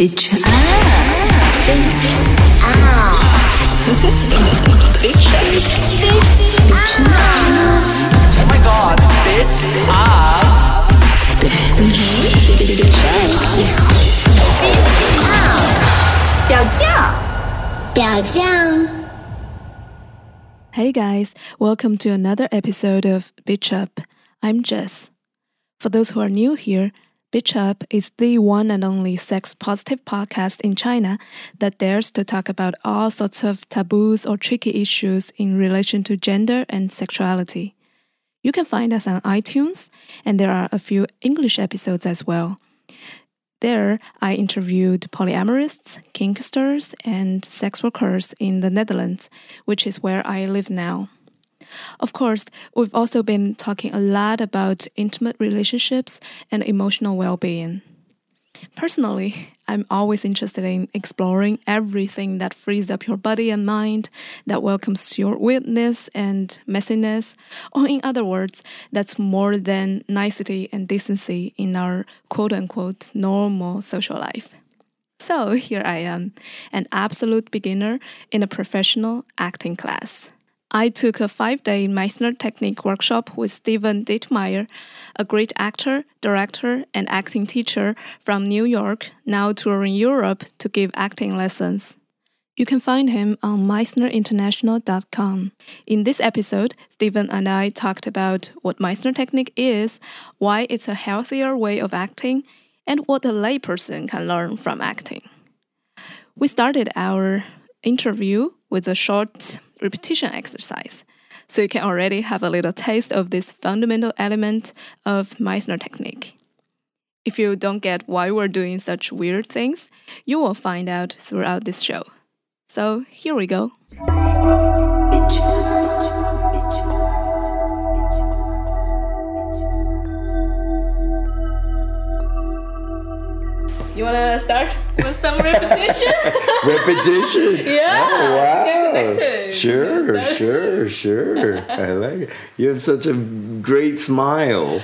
Bitch up. Bitch up. Bitch up. Oh my god, bitch up. Bitch up. 表酱，表酱。 Hey guys, welcome to another episode of Bitch Up. I'm Jess. For those who are new here, Bitch Up is the one and only sex positive podcast in China that dares to talk about all sorts of taboos or tricky issues in relation to gender and sexuality. You can find us on iTunes, and there are a few English episodes as well. There, I interviewed polyamorists, kinksters, and sex workers in the Netherlands, which is where I live now. Of course, we've also been talking a lot about intimate relationships and emotional well being. Personally, I'm always interested in exploring everything that frees up your body and mind, that welcomes your weirdness and messiness, or in other words, that's more than nicety and decency in our quote unquote normal social life. So here I am, an absolute beginner in a professional acting class. I took a five day Meisner Technique workshop with Steven Dittmeyer, a great actor, director, and acting teacher from New York, now touring Europe to give acting lessons. You can find him on meisnerinternational.com. In this episode, Stephen and I talked about what Meisner Technique is, why it's a healthier way of acting, and what a layperson can learn from acting. We started our interview with a short repetition exercise, so you can already have a little taste of this fundamental element of Meisner technique. If you don't get why we're doing such weird things, you will find out throughout this show. So here we go. Bitch up. You wanna start with some repetition? Repetition. Yeah, Oh, wow. Sure, sure, sure. I like it. You have such a great smile.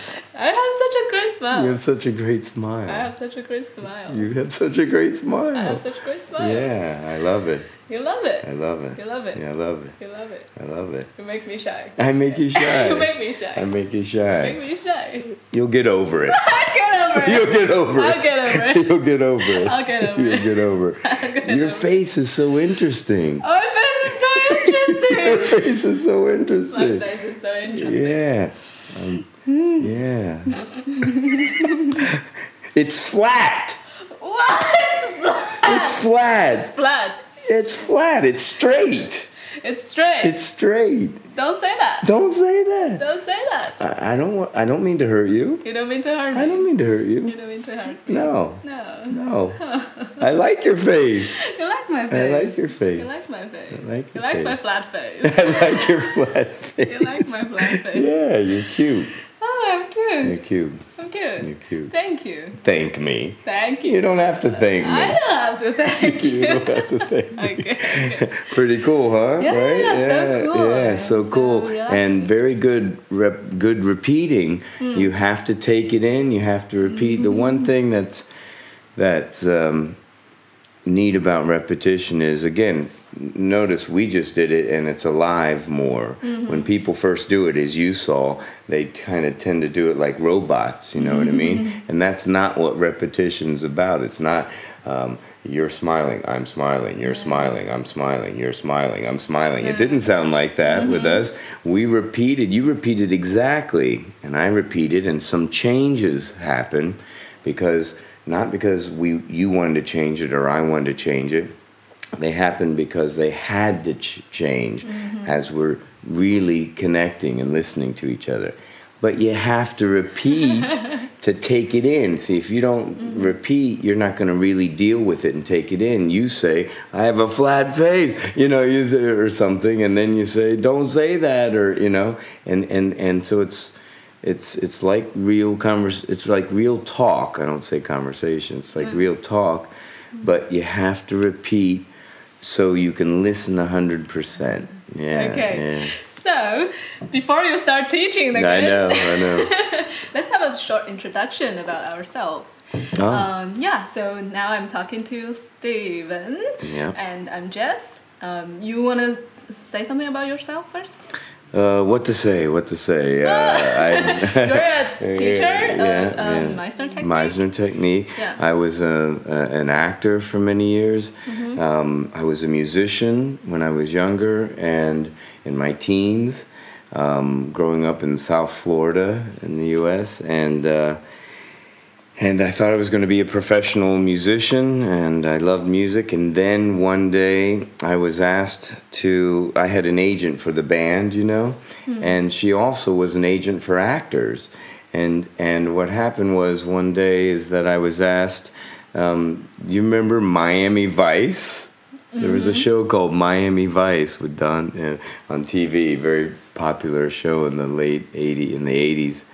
I have such a great smile. have such a great I have such a great smile. You have such a great smile. I have such a great smile. Yeah, I love it. You love it. I love it. You love it. Yeah, I love it. You love it. I love it. You make me shy. I make you shy. You make me shy. I make you shy. You make me shy. You'll get over it. I'll get over it. You'll get over I'll get over it. You'll get over it. I'll get over it. You'll get over I'll get it. Your over face is so interesting. Oh, my face is so interesting. Your face is so interesting. my face is so interesting. Yeah. Um, Hmm. yeah. it's flat. What? It's flat. It's flat. It's flat. It's straight. It's straight. It's straight. Don't say that. Don't say that. Don't say that. I, I don't want. I don't mean to hurt you. You don't mean to hurt me. I don't mean to hurt You you. don't mean to hurt me. No. No. No. I like your face. You like my face. I like your face. You like my face. I like you your like my flat face. I like your flat face. you like my flat face. Yeah, you're cute. Oh, I'm You're cute. I'm cute. You're cute. Thank you. Thank me. Thank you. You don't have to thank me. I don't have to thank You you. don't have to thank me. okay. Pretty cool, huh? Yeah, right? yeah, so cool. Yeah, so So cool, relaxing. and very good. Rep, good repeating. Hmm. You have to take it in. You have to repeat. The Mm-hmm. one thing that's that's um, neat about repetition is again. Notice we just did it, and it's alive more. Mm-hmm. When people first do it, as you saw, they kind of tend to do it like robots. You know what I mean? Mm-hmm. And that's not what repetition's about. It's not. Um, you're smiling, I'm smiling, you're smiling, I'm smiling, you're smiling, I'm smiling. It didn't sound like that with Mm-hmm. us. We repeated, you repeated exactly, and I repeated, and some changes happened because not because we you wanted to change it or I wanted to change it. They happened because they had to ch- change mm-hmm. as we're really connecting and listening to each other. But you have to repeat to take it in. See, if you don't mm-hmm. repeat, you're not going to really deal with it and take it in. You say, "I have a flat face," you know, you say, or something, and then you say, "Don't say that," or you know, and and and so it's it's it's like real convers. It's like real talk. I don't say conversation. It's like mm. real talk, mm. but you have to repeat so you can listen a hundred percent. Yeah. Okay. yeah. So, before you start teaching the I know, I know. let's have a short introduction about ourselves. Oh. Um, yeah, so now I'm talking to Steven. Yeah. And I'm Jess. Um, you want to say something about yourself first? Uh, what to say? What to say? Uh, You're I, a teacher Yeah, of um, yeah. Meisner Technique. Meisner Technique. Yeah. I was a, a, an actor for many years. Mm-hmm. Um, I was a musician when I was younger and in my teens, um, growing up in South Florida in the U.S. and. Uh, and I thought I was going to be a professional musician, and I loved music. And then one day I was asked to, I had an agent for the band, you know, and she also was an agent for actors. And, and what happened was one day is that I was asked, um, you remember Miami Vice? There was a show called Miami Vice with Don uh, on TV, very popular show in the late 80 in the 80s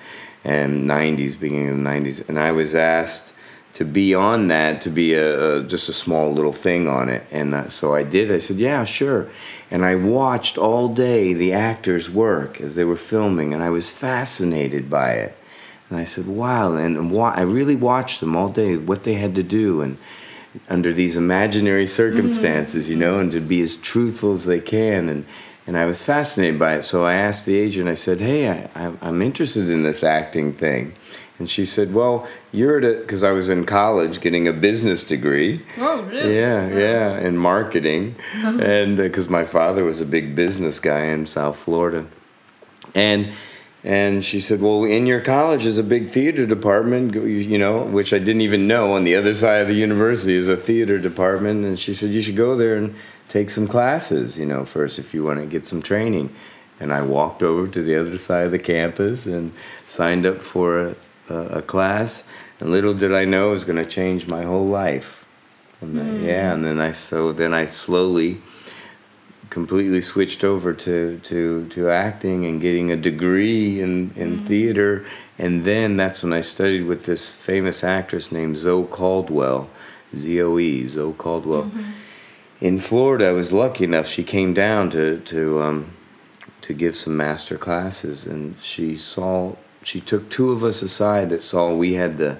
and 90s, beginning of the 90s. And I was asked to be on that, to be a, a just a small little thing on it. And uh, so I did. I said, "Yeah, sure." And I watched all day the actors work as they were filming, and I was fascinated by it. And I said, "Wow!" And wa- I really watched them all day, what they had to do, and under these imaginary circumstances, you know, and to be as truthful as they can. And, and I was fascinated by it. So I asked the agent, I said, hey, I, I'm interested in this acting thing. And she said, well, you're at it because I was in college getting a business degree. Oh, really? Yeah, yeah, in marketing, uh-huh. and uh, because my father was a big business guy in South Florida, and and she said, "Well, in your college is a big theater department, you know, which I didn't even know. On the other side of the university is a theater department." And she said, "You should go there and take some classes, you know, first if you want to get some training." And I walked over to the other side of the campus and signed up for a, a, class. And little did I know it was going to change my whole life. From that, hmm. yeah, and then I so then I slowly completely switched over to, to, to acting and getting a degree in, in hmm. theater. And then that's when I studied with this famous actress named Zoe Caldwell, Z O E, Zoe Caldwell. Mm-hmm. In Florida, I was lucky enough, she came down to, to, um, to give some master classes. And she saw, she took two of us aside that saw we had the,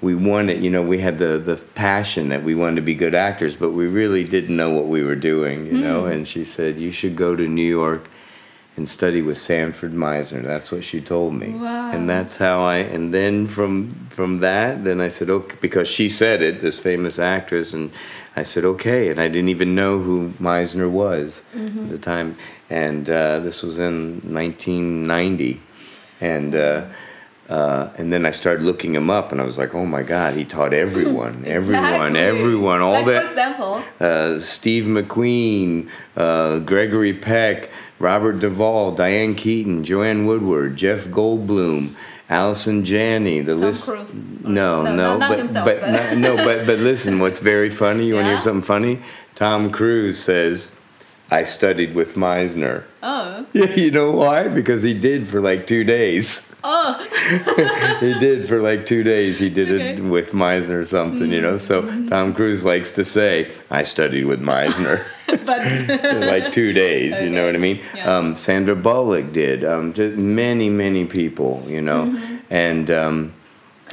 we wanted, you know, we had the the passion that we wanted to be good actors, but we really didn't know what we were doing, you know. And she said, "You should go to New York and study with Sanford Meisner." That's what she told me, Wow. and that's how I. And then from from that, then I said, "Okay," because she said it, this famous actress, and I said, "Okay," and I didn't even know who Meisner was at the time, and uh, this was in 1990, and. Uh, uh, and then I started looking him up, and I was like, "Oh my God, he taught everyone, everyone, Exactly. everyone, all like, For that." example, Uh, Steve McQueen, uh, Gregory Peck, Robert Duvall, Diane Keaton, Joanne Woodward, Jeff Goldblum, Allison Janney. The list. Cruise. No, No, no, not- not but himself, but, but- no, no, but but listen, what's very funny? You want to hear something funny? Tom Cruise says, "I studied with Meisner." oh, Yeah, you know why? Because he did for like two days. Oh, he did for like two days. He did it Okay. Mm-hmm. with Meisner or something, you know. So Tom Cruise likes to say, "I studied with Meisner." but like two days, you know what I mean? Yeah. Um, Sandra Bullock did. Um, many, many people, you know, Mm-hmm. and um,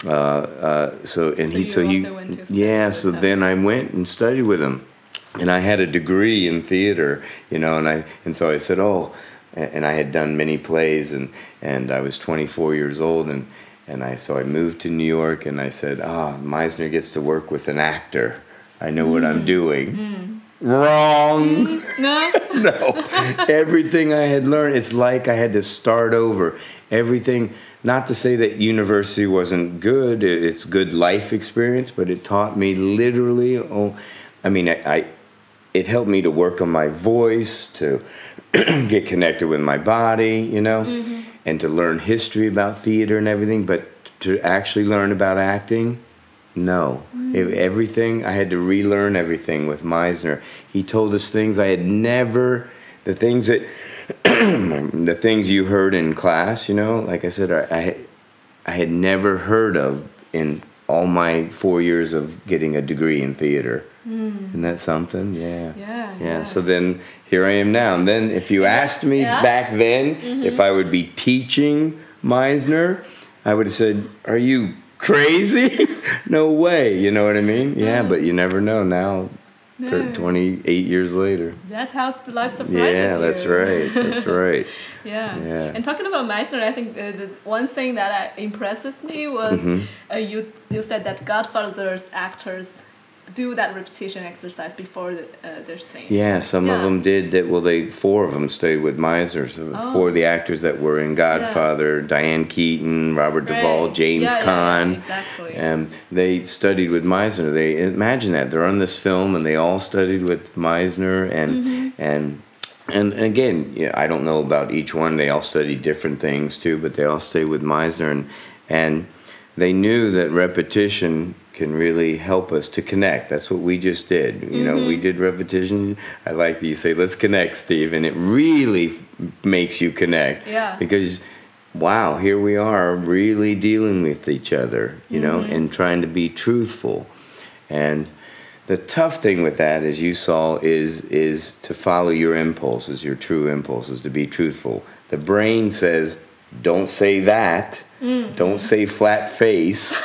uh, uh, so and So he so he went to yeah. So then I went and studied with him, and I had a degree in theater, you know, and I and so I said, oh, and I had done many plays, and and I was 24 years old, and and I so I moved to New York, and I said, ah, Meisner gets to work with an actor. I know what Mm. I'm doing. Wrong. no, no. Everything I had learned, it's like I had to start over. Everything, not to say that university wasn't good, it's good life experience, but it taught me literally, oh, I mean, I, I it helped me to work on my voice, to get connected with my body, you know, mm-hmm. and to learn history about theater and everything, but to actually learn about acting, no. Mm. It- everything, I had to relearn everything with Meisner. He told us things I had never, the things that, the things you heard in class, you know, like I said, I, I, I had never heard of in all my four years of getting a degree in theater. Isn't that something? Yeah. Yeah, Yeah. yeah. So then here I am now. And then if you asked me Yeah. Mm-hmm. back then if I would be teaching Meisner, I would have said, Are you crazy? no way. You know what I mean? Yeah, but you never know now. No. 28 years later. That's how life surprises Yeah, that's right. That's right. Yeah. Yeah. And talking about Meisner, I think uh, the one thing that uh, impresses me was Mm-hmm. uh, you you said that Godfather's actors do that repetition exercise before the, uh, their scene. Yeah, some of them did that. Well, they four of them stayed with Meisner. So Oh. four of the actors that were in Godfather: Diane Keaton, Robert Duvall, Right. James Yeah, yeah, yeah, Caan. exactly. Um, they studied with Meisner. They imagine that they're on this film, and they all studied with Meisner, and Mm-hmm. and. And again, yeah, I don't know about each one. They all studied different things too, but they all stayed with Meisner, and and they knew that repetition can really help us to connect. That's what we just did. You know, we mm-hmm. did repetition. I like that you say, "Let's connect, Steve," and it really f- makes you connect. Yeah. Because, wow, here we are, really dealing with each other. You know, mm-hmm. and trying to be truthful, and the tough thing with that, as you saw, is is to follow your impulses, your true impulses, to be truthful. The brain says, "Don't say that. Mm. Don't say flat face."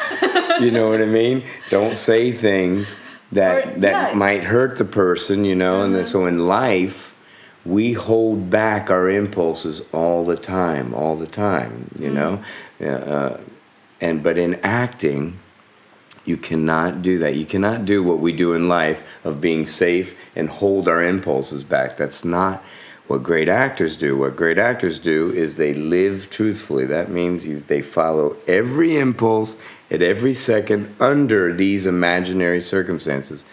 you know what I mean? Don't say things that Or- that yeah. might hurt the person. You know, and then, so uh-huh. in life, we hold back our impulses all the time, all the time. You mm. know, uh, uh, and but in acting you cannot do that. You cannot do what we do in life of being safe and hold our impulses back. That's not what great actors do. What great actors do is they live truthfully. That means you, they follow every impulse at every second under these imaginary circumstances.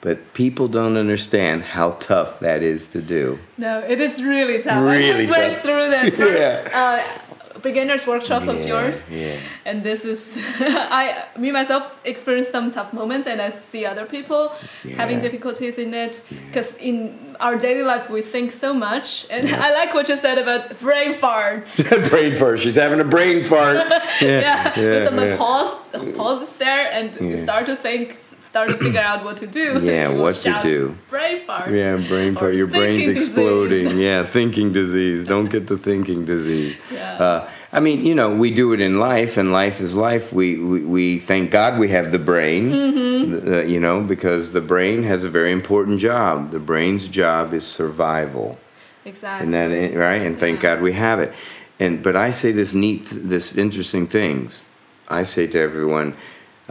But people don't understand how tough that is to do. No, it is really tough. I Really just went through first Yeah. uh, beginner's workshop of yours. Yeah. and this is i me myself experience some tough moments and i see other people having difficulties in it because in our daily life we think so much and i like what you said about brain farts brain fart. She's having a brain fart. yeah, with some yeah. pause pauses there and you Yeah. start to think start to figure out what to do Yeah, what to do. brain farts Yeah, brain fart. Your brain's disease. exploding. Yeah, thinking disease. Don't get the thinking disease. Yeah. Uh, I mean, you know, we do it in life, and life is life. We we, we thank God we have the brain. Mm-hmm. uh, you know, because the brain has a very important job. The brain's job is survival. exactly And that right, and thank God we have it. And but I say this neat, this interesting things. I say to everyone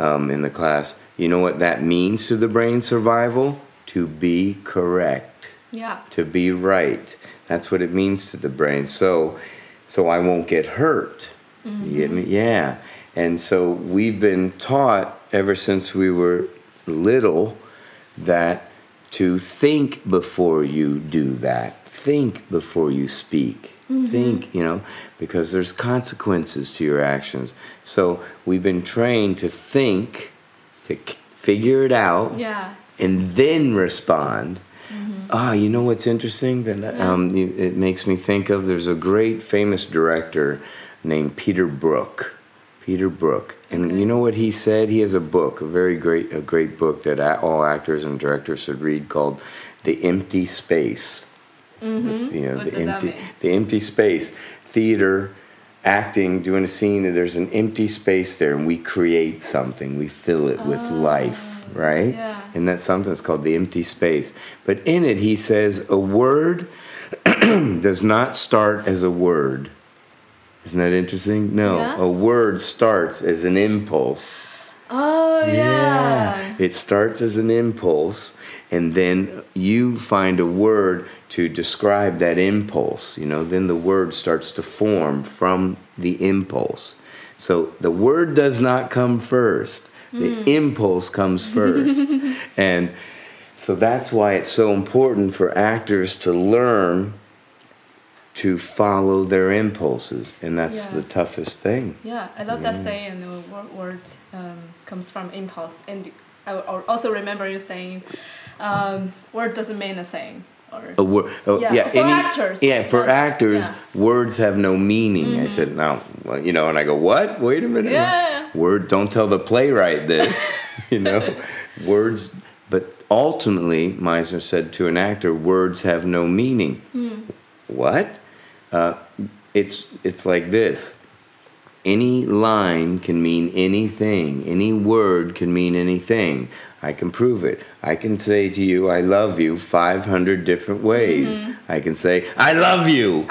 um, in the class, you know what that means to the brain survival? To be correct, yeah to be right. That's what it means to the brain. So, so I won't get hurt. You get me? Mm-hmm. Yeah. And so we've been taught ever since we were little that to think before you do that. Think before you speak. Mm-hmm. Think, you know, because there's consequences to your actions. So we've been trained to think, to figure it out, yeah and then respond. Ah, you know what's interesting? That um, it makes me think of. There's a great famous director named Peter Brook. Peter Brook, and you know what he said? He has a book, a very great, a great book that all actors and directors should read called "The Empty Space." Mm-hmm. You know, What the empty, the empty space. Theater, acting, doing a scene, and there's an empty space there, and we create something. We fill it with ah, life, right? Yeah. And that's something that's called the empty space. But in it, he says a word does not start as a word. Isn't that interesting? No, Yeah. a word starts as an impulse. oh yeah, It starts as an impulse, and then you find a word to describe that impulse. You know, then the word starts to form from the impulse. So the word does not come first, the hmm. impulse comes first. and so that's why it's so important for actors to learn to follow their impulses. And that's Yeah. the toughest thing. Yeah, I love that saying. The word, word um, comes from impulse, and I also remember you saying, um, "Word doesn't mean a thing." Or a word. Oh, Yeah, yeah, for actors. Yeah, for actors, yeah. Mm-hmm. words have no meaning. I said, no, well, you know, and I go, what? Wait a minute. Yeah. Word, don't tell the playwright this. you know, words. But ultimately, Meisner said to an actor, words have no meaning. Hmm. What? Uh, it's it's like this. Any line can mean anything. Any word can mean anything. I can prove it. I can say to you, I love you 500 different ways. Mm-hmm. I can say, I love you.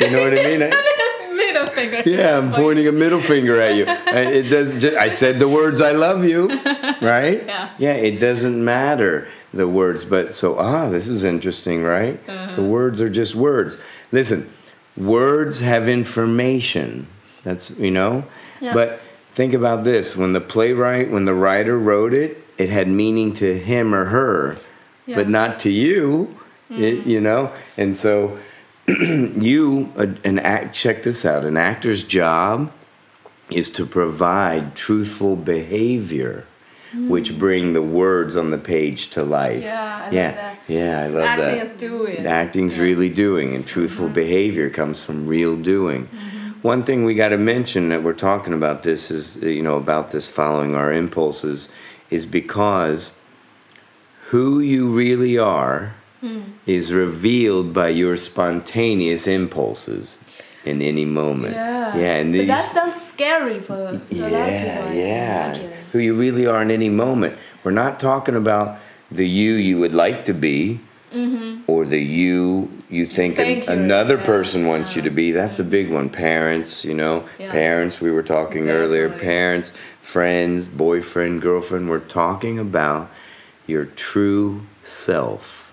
You know what I mean? Middle finger. yeah, I'm pointing a middle finger at you. I- It does. ju- I said the words "I love you," right? Yeah. Yeah. It doesn't matter the words, but so ah, this is interesting, right? Uh-huh. So words are just words. Listen, words have information. That's you know. Yeah. But think about this: when the playwright, when the writer wrote it, it had meaning to him or her, Yeah. but not to you. It, mm-hmm. you know, and so you an act check this out an actor's job is to provide truthful behavior which bring the words on the page to life Yeah, I love yeah that. yeah i love Acting that is doing. acting's Yeah. Mm-hmm. really doing and truthful behavior comes from real doing one thing we got to mention that we're talking about this is you know about this following our impulses is because who you really are Hmm. is revealed by your spontaneous impulses in any moment. Yeah. Yeah, and but these that sounds scary for, for a lot of people. yeah, yeah. Who you really are in any moment. We're not talking about the you you would like to be or the you you think an- another yeah, person wants you to be. That's a big one. Parents, you know, Yeah. parents, we were talking earlier, parents, friends, boyfriend, girlfriend. We're talking about your true self.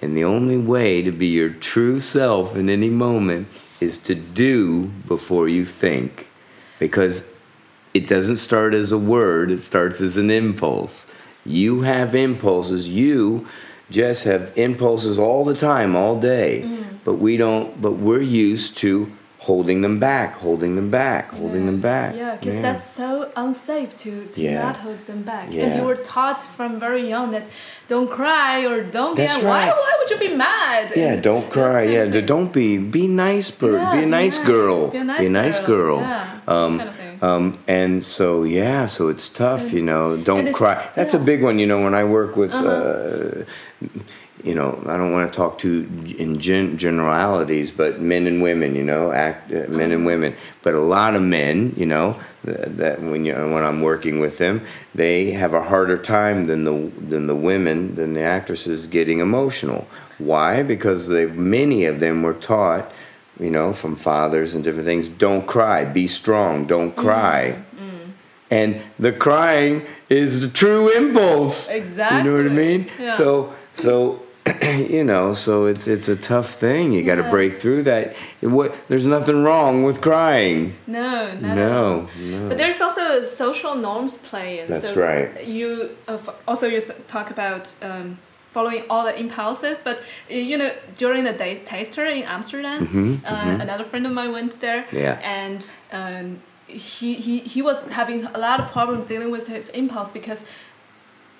And the only way to be your true self in any moment is to do before you think. Because it doesn't start as a word, it starts as an impulse. You have impulses. You just have impulses all the time, all day. But we don't, but we're used to holding them back, holding them back, holding them back. Yeah, because that's so unsafe to, to Yeah. not hold them back. And you were taught from very young that don't cry or don't That's get why right. why why would you be mad? Yeah, And don't cry. Yeah, of d- things. don't be be nice, bird. Yeah, be a nice girl. Be a nice, girl. Yeah, those Um, kind of thing. Um, and so yeah, so it's tough, you know. Don't cry. That's a yeah. Uh-huh. big one, you know. When I work with, uh, you know, I don't want to talk too in gen- generalities, but men and women, you know, act uh, men Uh-huh. and women. But a lot of men, you know, th- that when you when I'm working with them, they have a harder time than the than the women than the actresses getting emotional. Why? Because they many of them were taught you know, from fathers and different things. Don't cry, be strong, don't Mm-hmm. cry. And the crying is the true impulse. Exactly. You know what I mean? Yeah. So, so, you know, so it's it's a tough thing. You got to Yeah. break through that. What? There's nothing wrong with crying. No, not at all. No, no. But there's also social norms play. And That's so right. You also you talk about um, following all the impulses, but uh, you know during the day taster in Amsterdam, uh, another friend of mine went there, Mm-hmm, Yeah. and um, he, he he was having a lot of problem dealing with his impulse because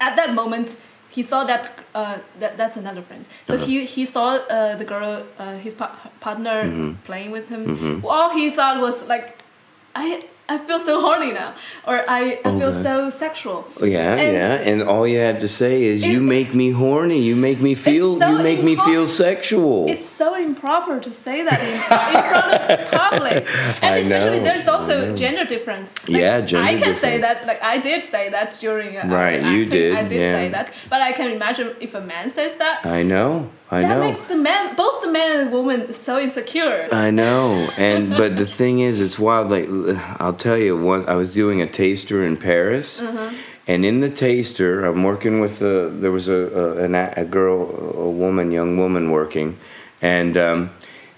at that moment he saw that uh, that that's another friend. So Uh-huh. he he saw uh, the girl, uh, his pa- partner Mm-hmm. playing with him. All he thought was like, I I feel so horny now, or I, I feel Okay. so sexual. Oh, Yeah, And- yeah, and all you have to say is, "You make me horny. You make me feel. so you make me feel sexual." It's so improper to say that in, in front of the public, and I especially know, there's also gender difference. Yeah, gender I can say that, like I did say that during uh, Right, you acting. did, I did yeah. say that, but I can imagine if a man says that, I know. I know that know. makes the man, both the man and the woman, so insecure. I know, and but the thing is, it's wild. Like I'll tell you, one I was doing a taster in Paris, mm-hmm. and in the taster, I'm working with a. There was a a, a, a girl, a woman, young woman working, and um,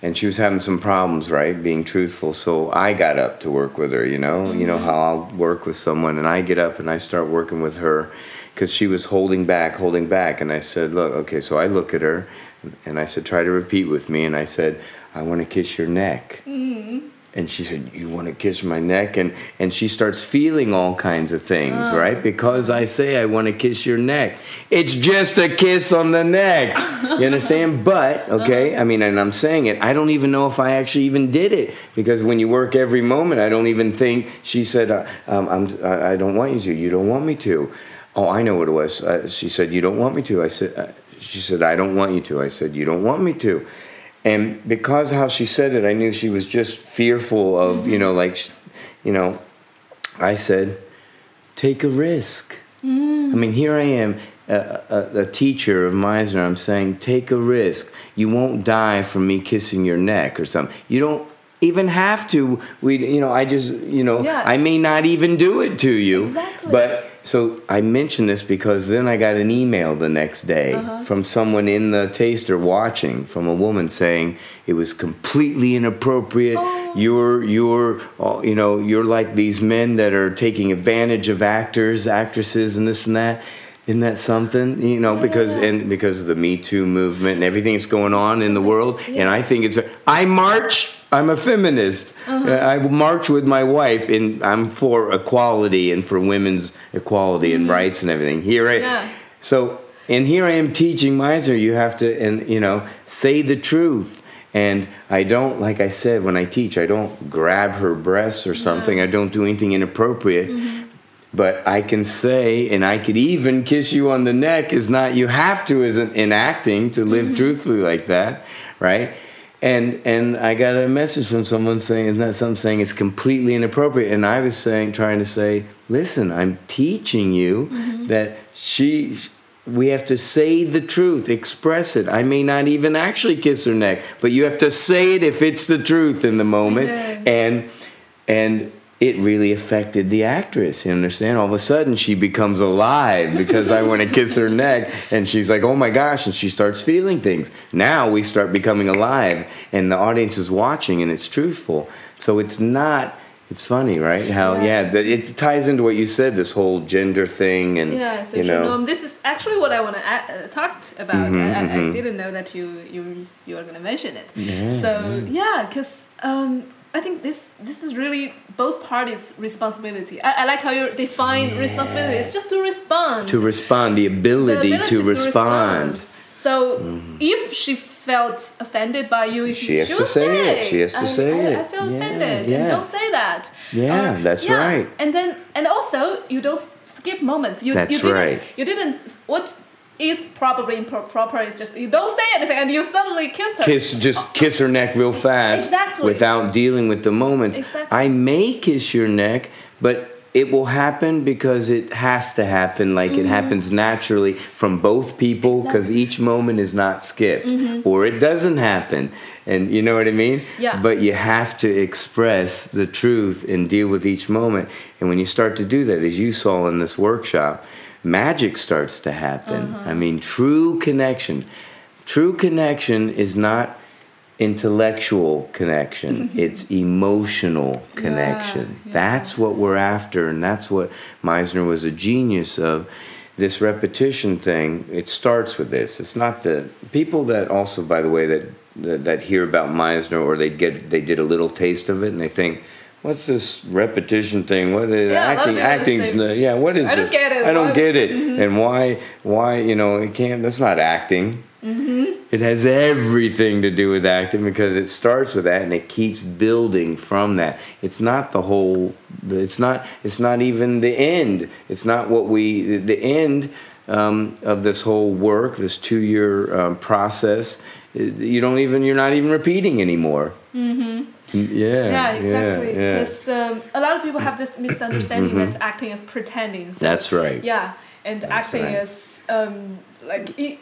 and she was having some problems, right? Being truthful, so I got up to work with her. You know, you know mm-hmm. how I'll work with someone, and I get up and I start working with her because she was holding back, holding back, and I said, look, okay, so I look at her, and I said, try to repeat with me, and I said, I want to kiss your neck. Mm-hmm. And she said, "You want to kiss my neck?" and and she starts feeling all kinds of things, Oh. right? Because I say I want to kiss your neck. It's just a kiss on the neck. You understand? But okay, I mean, and I'm saying it. I don't even know if I actually even did it because when you work every moment, I don't even think. She said, uh, um, I'm, I I don't want you to. You don't want me to. Oh, I know what it was. Uh, she said, "You don't want me to." I said, uh, "She said, I don't want you to." I said, "You don't want me to." And because how she said it, I knew she was just fearful of, you know, like, you know, I said, take a risk. Mm. I mean, here I am, a, a, a teacher of Meisner. I'm saying, take a risk. You won't die from me kissing your neck or something. You don't even have to. We, you know, I just, you know, Yeah. I may not even do it to you. Exactly. But so I mentioned this because then I got an email the next day Uh-huh. from someone in the taster watching, from a woman saying it was completely inappropriate. Oh. You're you're you know you're like these men that are taking advantage of actors, actresses, and this and that. Isn't that something? You know, because and because of the Me Too movement and everything that's going on in the world. And I think it's I march. I'm a feminist. Uh-huh. Uh, I march with my wife, and I'm for equality and for women's equality and rights and everything. Here I, Mm-hmm. Yeah. so and here I am teaching Meisner. You have to and you know say the truth. And I don't, like I said, when I teach, I don't grab her breasts or something. I don't do anything inappropriate. Mm-hmm. But I can say, and I could even kiss you on the neck. Is not you have to in acting to live truthfully like that, right? And and I got a message from someone saying, isn't that something saying it's completely inappropriate? And I was saying, trying to say, listen, I'm teaching you mm-hmm. that she. We have to say the truth, express it. I may not even actually kiss her neck, but you have to say it if it's the truth in the moment. Yeah. And and it really affected the actress. You understand? All of a sudden, she becomes alive because I want to kiss her neck, and she's like, "Oh my gosh!" and she starts feeling things. Now we start becoming alive, and the audience is watching, and it's truthful. So it's not. It's funny, right? How Yeah. yeah, it ties into what you said. This whole gender thing, and Yeah, so you know, norm. This is actually what I want to uh, talk about. Mm-hmm, I, I, I didn't know that you you you were gonna mention it. Yeah, so yeah, because um, I think this this is really both parties' responsibility. I, I like how you define responsibility. It's just to respond. to respond, the The ability, ability to, respond. Mm-hmm. So if she felt offended by you, She has to should say it. She has to I, say I, it. I feel Yeah, offended, yeah. and don't say that. Yeah, that's right. And then, and also, you don't skip moments. You, That's you didn't, right. You didn't. What is probably improper It's just you don't say anything, and you suddenly kiss her. kiss just kiss her neck real fast Exactly. without dealing with the moment. Exactly. i may kiss your neck but it will happen because it has to happen like it happens naturally from both people because Mm-hmm. Exactly. Mm-hmm. each moment is not skipped mm-hmm. or it doesn't happen and you know what i mean Yeah. but you have to express the truth and deal with each moment and when you start to do that as you saw in this workshop magic starts to happen Uh-huh. i mean true connection True connection is not intellectual connection, it's emotional connection. yeah. That's what we're after, and that's what Meisner was a genius of. This repetition thing, it starts with this. It's not the people that also, by the way, that that, that hear about Meisner or they get they did a little taste of it and they think, what's this repetition thing? What is Yeah, a lot of acting? Acting's the, yeah. What is "I don't this? get it. I don't get it. And why? Why? You know, it can't. That's not acting. Mm-hmm. It has everything to do with acting because it starts with that and it keeps building from that. It's not the whole. It's not. It's not even the end. It's not what we. The end um, of this whole work, this two-year um, process. You don't even. You're not even repeating anymore. Mm-hmm. Yeah. Yeah, exactly. Yeah. yeah. Because um, a lot of people have this misunderstanding that acting is pretending. So, Mm-hmm. That's right. Yeah, and acting right. is um, like e-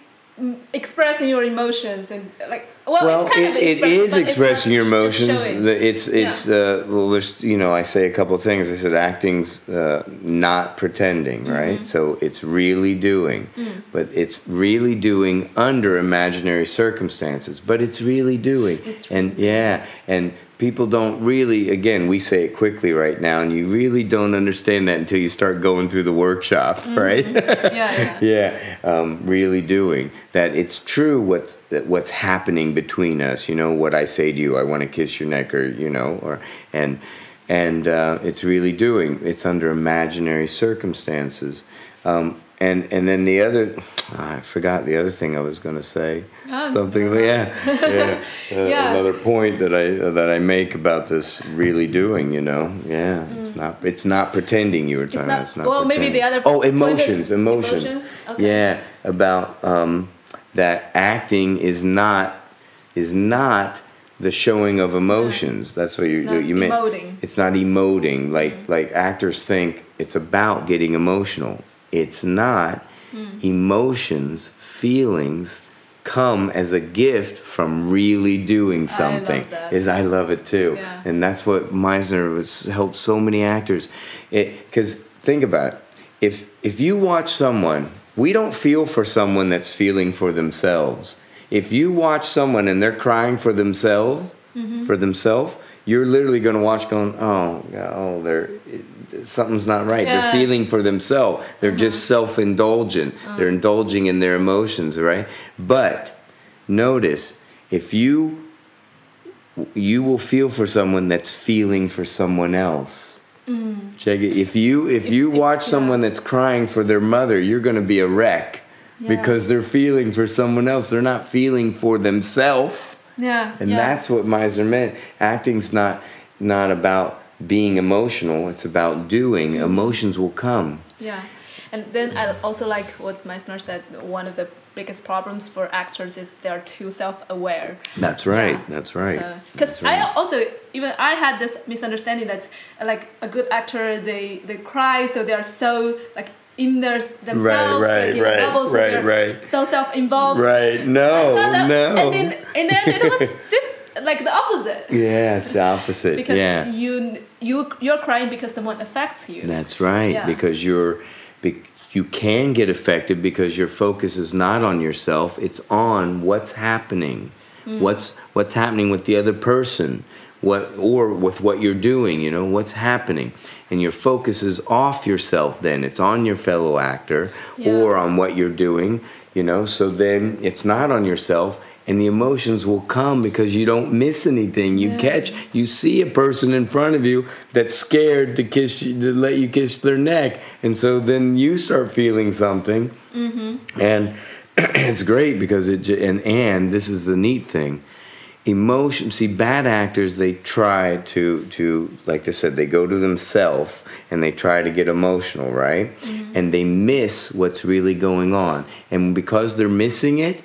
expressing your emotions and like well, well, it's kind it, of it is expressing your emotions. It's it's uh, well, there's you know I say a couple of things. I said acting's uh, not pretending, Mm-hmm. right? So it's really doing, Mm. but it's really doing under imaginary circumstances. But it's really doing, It's really and yeah, and people don't really again we say it quickly right now and you really don't understand that until you start going through the workshop right Yeah, yeah. yeah um, really doing that it's true what's that what's happening between us you know what i say to you i want to kiss your neck or you know or and and uh, it's really doing it's under imaginary circumstances um, and and then the other i forgot the other thing i was going to say Oh, something yeah yeah, Uh, Yeah. another point that i uh, that i make about this really doing you know yeah it's not it's not pretending you were talking not- about it's not well, maybe the pretending. other oh emotions emotions, emotions, okay. yeah about um, that acting is not is not the showing of emotions that's what you you emoting. Mm. it's not emoting like like actors think it's about getting emotional it's not Mm. emotions feelings come as a gift from really doing something that. is i love it too Yeah. and that's what meisner was helped so many actors It because think about it if if you watch someone we don't feel for someone that's feeling for themselves. If you watch someone and they're crying for themselves Mm-hmm. for themselves you're literally going to watch going oh oh they're something's not right. Yeah. they're feeling for themselves. They're just self-indulgent. They're indulging in their emotions right? But notice if you you will feel for someone that's feeling for someone else check it if you if, you if- watch yeah. someone that's crying for their mother you're going to be a wreck Yeah. because they're feeling for someone else they're not feeling for themselves Yeah. and yeah. that's what Meisner meant. Acting's not not about being emotional. It's about doing. Mm-hmm. Emotions will come. Yeah, and then I also like what Meisner said. One of the biggest problems for actors is they are too self-aware. That's right. That's right. Because That's right. I also even I had this misunderstanding that like a good actor they they cry so they are so like in their themselves right, like in right, bubble so right, right. so self-involved. Right. No. Then- no. And then and then it was diff- like the opposite. yeah, it's the opposite. Because yeah. you you you're crying because someone affects you. That's right. Yeah. Because you're, you can get affected because your focus is not on yourself. It's on what's happening, Mm. what's what's happening with the other person, what or with what you're doing. You know what's happening, and your focus is off yourself. Then it's on your fellow actor Yeah. or on what you're doing. You know, so then it's not on yourself. And the emotions will come because you don't miss anything. You Yeah. catch you see a person in front of you that's scared to kiss you, to let you kiss their neck, and so then you start feeling something, mm-hmm. and it's great because it and and this is the neat thing, emotion. See, bad actors they try to to like I said they go to themselves and they try to get emotional, right? Mm-hmm. And they miss what's really going on, and because they're missing it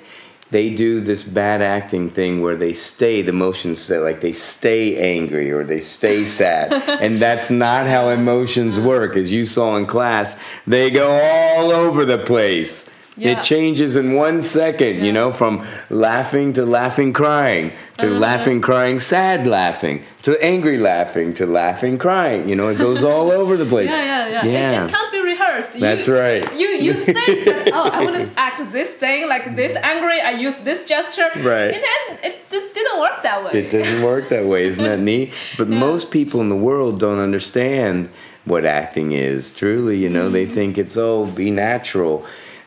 they do this bad acting thing where they stay the emotions stay like they stay angry or they stay sad. And that's not how emotions work. As you saw in class they go all over the place Yeah. it changes in one second you know from laughing to laughing crying to Uh-huh. laughing crying sad laughing to angry laughing to laughing crying you know it goes all over the place Yeah, yeah, yeah. It, it can't be rehearsed. That's you, right. You you think that oh I want to act this thing like this angry. I use this gesture. Right. And then it just didn't work that way. It doesn't work that way. Isn't that neat? But most people in the world don't understand what acting is. Truly, you know, they think it's, oh, be natural.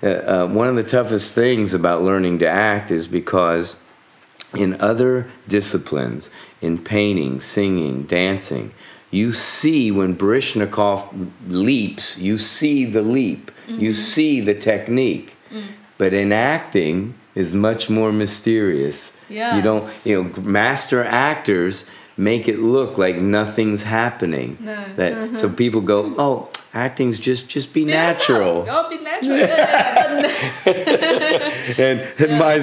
Uh, uh, one of the toughest things about learning to act is because in other disciplines, in painting, singing, dancing, you see when Baryshnikov leaps, you see the leap, you see the technique. But in acting is much more mysterious. Yeah. You don't, you know, master actors make it look like nothing's happening. No. That so people go, "Oh, acting's just just be Be natural." yourself. Oh, be natural. Yeah, yeah. And,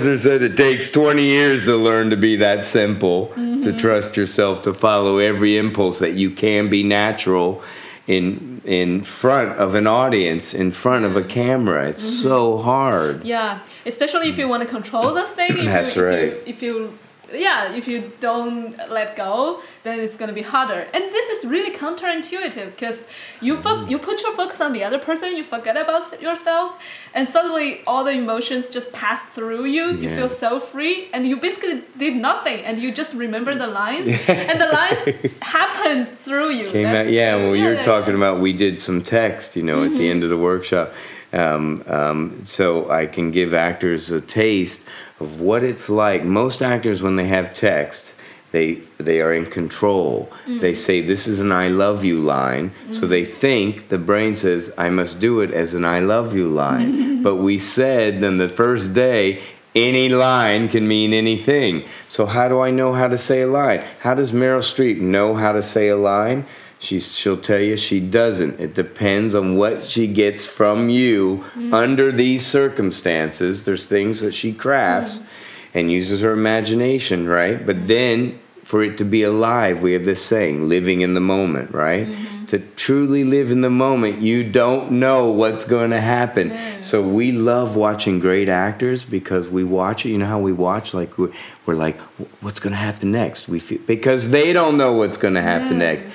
and said it takes 20 years to learn to be that simple, to mm-hmm. trust yourself, to follow every impulse that you can be natural in in front of an audience, in front of a camera. It's mm-hmm. so hard. Yeah, especially if you want to control the thing. If That's you, right. If you, if you yeah, if you don't let go, then it's gonna be harder. And this is really counterintuitive because you fo- mm. you put your focus on the other person, you forget about yourself, and suddenly all the emotions just pass through you. You feel so free, and you basically did nothing, and you just remember the lines, and the lines happened through you. came That's- out. Yeah, well, you're yeah, talking about we did some text, you know, at the end mm-hmm. of the workshop. Um, um, so I can give actors a taste of what it's like. Most actors, when they have text, they they are in control. They say this is an "I love you" line, so they think the brain says I must do it as an "I love you" line. but we said then the first day any line can mean anything. So how do I know how to say a line? How does Meryl Streep know how to say a line? She's, she'll tell you she doesn't. It depends on what she gets from you mm-hmm. under these circumstances. There's things that she crafts mm-hmm. and uses her imagination, right? But then for it to be alive, we have this saying, living in the moment, right? Mm-hmm. To truly live in the moment, you don't know what's going to happen. So we love watching great actors because we watch it. You know how we watch? Like we're, we're like, what's going to happen next? We feel, because they don't know what's going to happen next.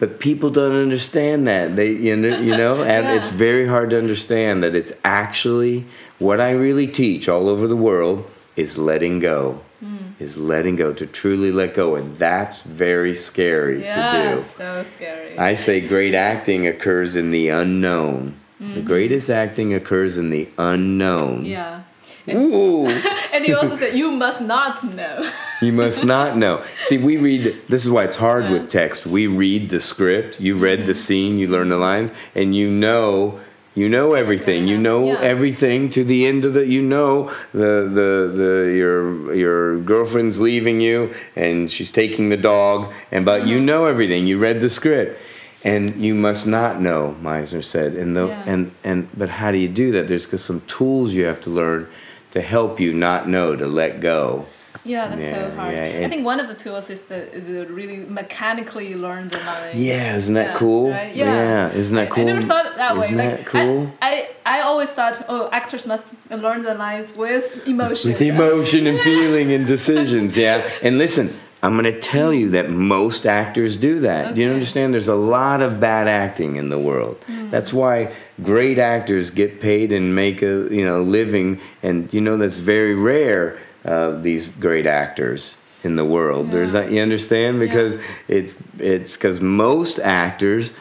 But people don't understand that. They, you know, you know, and Yeah. it's very hard to understand that it's actually what I really teach all over the world is letting go. Hmm. Is letting go to truly let go, and that's very scary Yeah, to do. so scary. I say great acting occurs in the unknown. The mm-hmm. greatest acting occurs in the unknown. yeah. Ooh, And he also said you must not know. you must not know. See, we read. This is why it's hard Yeah. with text. We read the script. You read the mm-hmm. scene. You learn the lines, and you know. You know everything. You know Yeah. everything to the end of the. You know the the the your your girlfriend's leaving you and she's taking the dog and but you mm-hmm. know everything. You read the script, and you must not know. Meisner said, and the Yeah. and and but how do you do that? There's some tools you have to learn to help you not know to let go. Yeah, that's Yeah, so hard. yeah, I think one of the tools is the to really mechanically learn the line. Yeah, isn't that Yeah, cool? right? Yeah. isn't that cool? I, never thought that Isn't way. that like, cool? I, I I always thought, oh, actors must learn the lines with emotion. With emotion and feeling and decisions, yeah. And listen, I'm going to tell you that most actors do that. Do you understand? There's a lot of bad acting in the world. Hmm. That's why great actors get paid and make a you know living, and you know that's very rare. Uh, these great actors in the world. There's that you understand because it's it's because most actors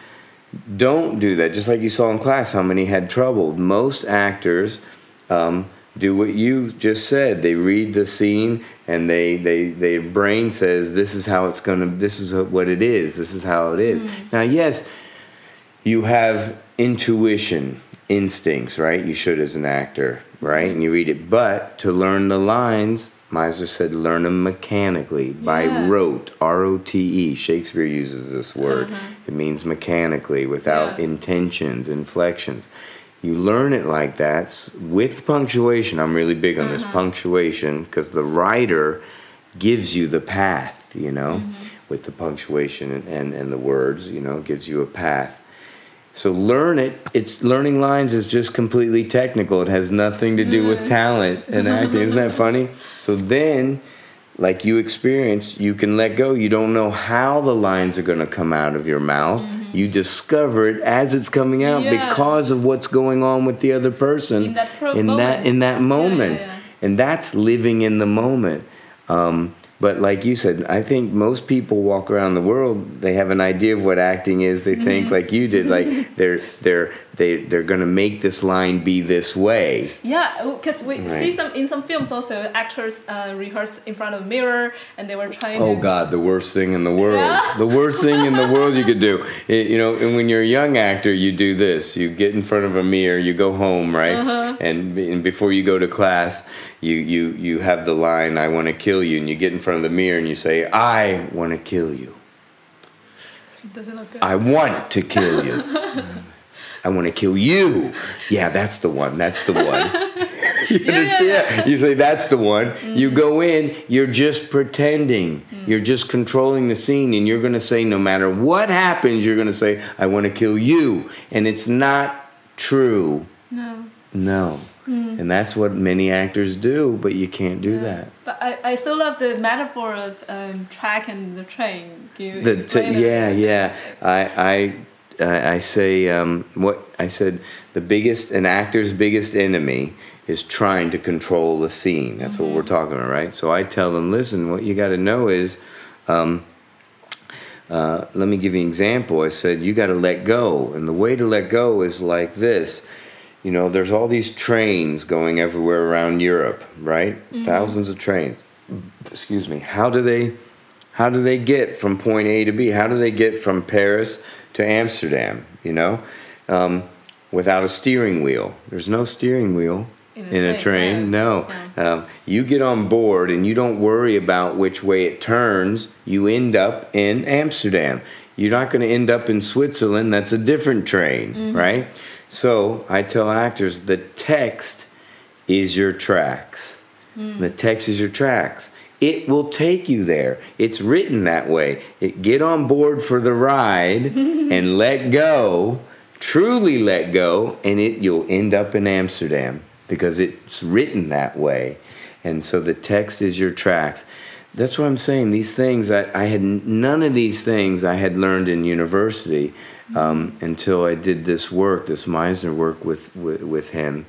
don't do that. Just like you saw in class, how many had trouble. Most actors um, do what you just said. They read the scene and they they their brain says this is how it's gonna. This is what it is. This is how it is. Mm. Now, yes, you have intuition, instincts, right? You should as an actor, right? And you read it, but to learn the lines. Meisner said, learn them mechanically by Yeah. rote, R O T E. Shakespeare uses this word. Uh-huh. It means mechanically, without Yeah. intentions, inflections. You learn it like that with punctuation. I'm really big on this mm-hmm. punctuation because the writer gives you the path, you know, mm-hmm. with the punctuation and, and, and the words, you know, gives you a path. So learn it. It's learning lines is just completely technical. It has nothing to do with mm-hmm. talent and acting. Isn't that funny? So then, like you experienced, you can let go. You don't know how the lines are going to come out of your mouth. You discover it as it's coming out Yeah. because of what's going on with the other person In that pro- in that in that moment. Yeah, yeah. and that's living in the moment. Um, but like you said, I think most people walk around the world. They have an idea of what acting is. They think Mm-hmm. like you did, like they're they're they they're gonna make this line be this way. Yeah, because we Right. see some in some films also actors uh, rehearse in front of a mirror and they were trying Oh to. God, the worst thing in the world. Yeah. The worst thing in the world you could do. It- you know, and when you're a young actor, you do this. You get in front of a mirror. You go home, right? Uh-huh. And, and before you go to class, you you you have the line, "I want to kill you," and you get in front of the mirror and you say, "I want to kill you. Does it look good? I want to kill you. I want to kill you." Yeah, that's the one. That's the one. You Yeah, yeah, understand? yeah. You say that's the one. You mm. go in, you're just pretending. Mm. You're just controlling the scene, and you're going to say, no matter what happens, you're going to say, I want to kill you. And it's not true. no. No. Mm. And that's what many actors do, but you can't do that. But I, I still love the metaphor of um, track and the train. Can you The t- yeah, yeah. I, I, I I say um, what I said. The biggest, an actor's biggest enemy is trying to control the scene. That's what we're talking about, right? So I tell them, listen, what you got to know is, um, uh, let me give you an example. I said you got to let go, and the way to let go is like this. You know, there's all these trains going everywhere around Europe, right? Thousands of trains. Excuse me. How do they? how do they get from point A to B? How do they get from Paris to Amsterdam? You know, um, without a steering wheel. There's no steering wheel In in, a a train, no. No, um, you get on board and you don't worry about which way it turns. You end up in Amsterdam. You're not going to end up in Switzerland. That's a different train, right? So I tell actors the text is your tracks. The text is your tracks. It will take you there. It's written that way. It, get on board for the ride and let go, truly let go, and it you'll end up in Amsterdam because it's written that way. And so the text is your tracks. That's what I'm saying. These things I, I had none of these things I had learned in university um, until I did this work, this Meisner work with, with with him.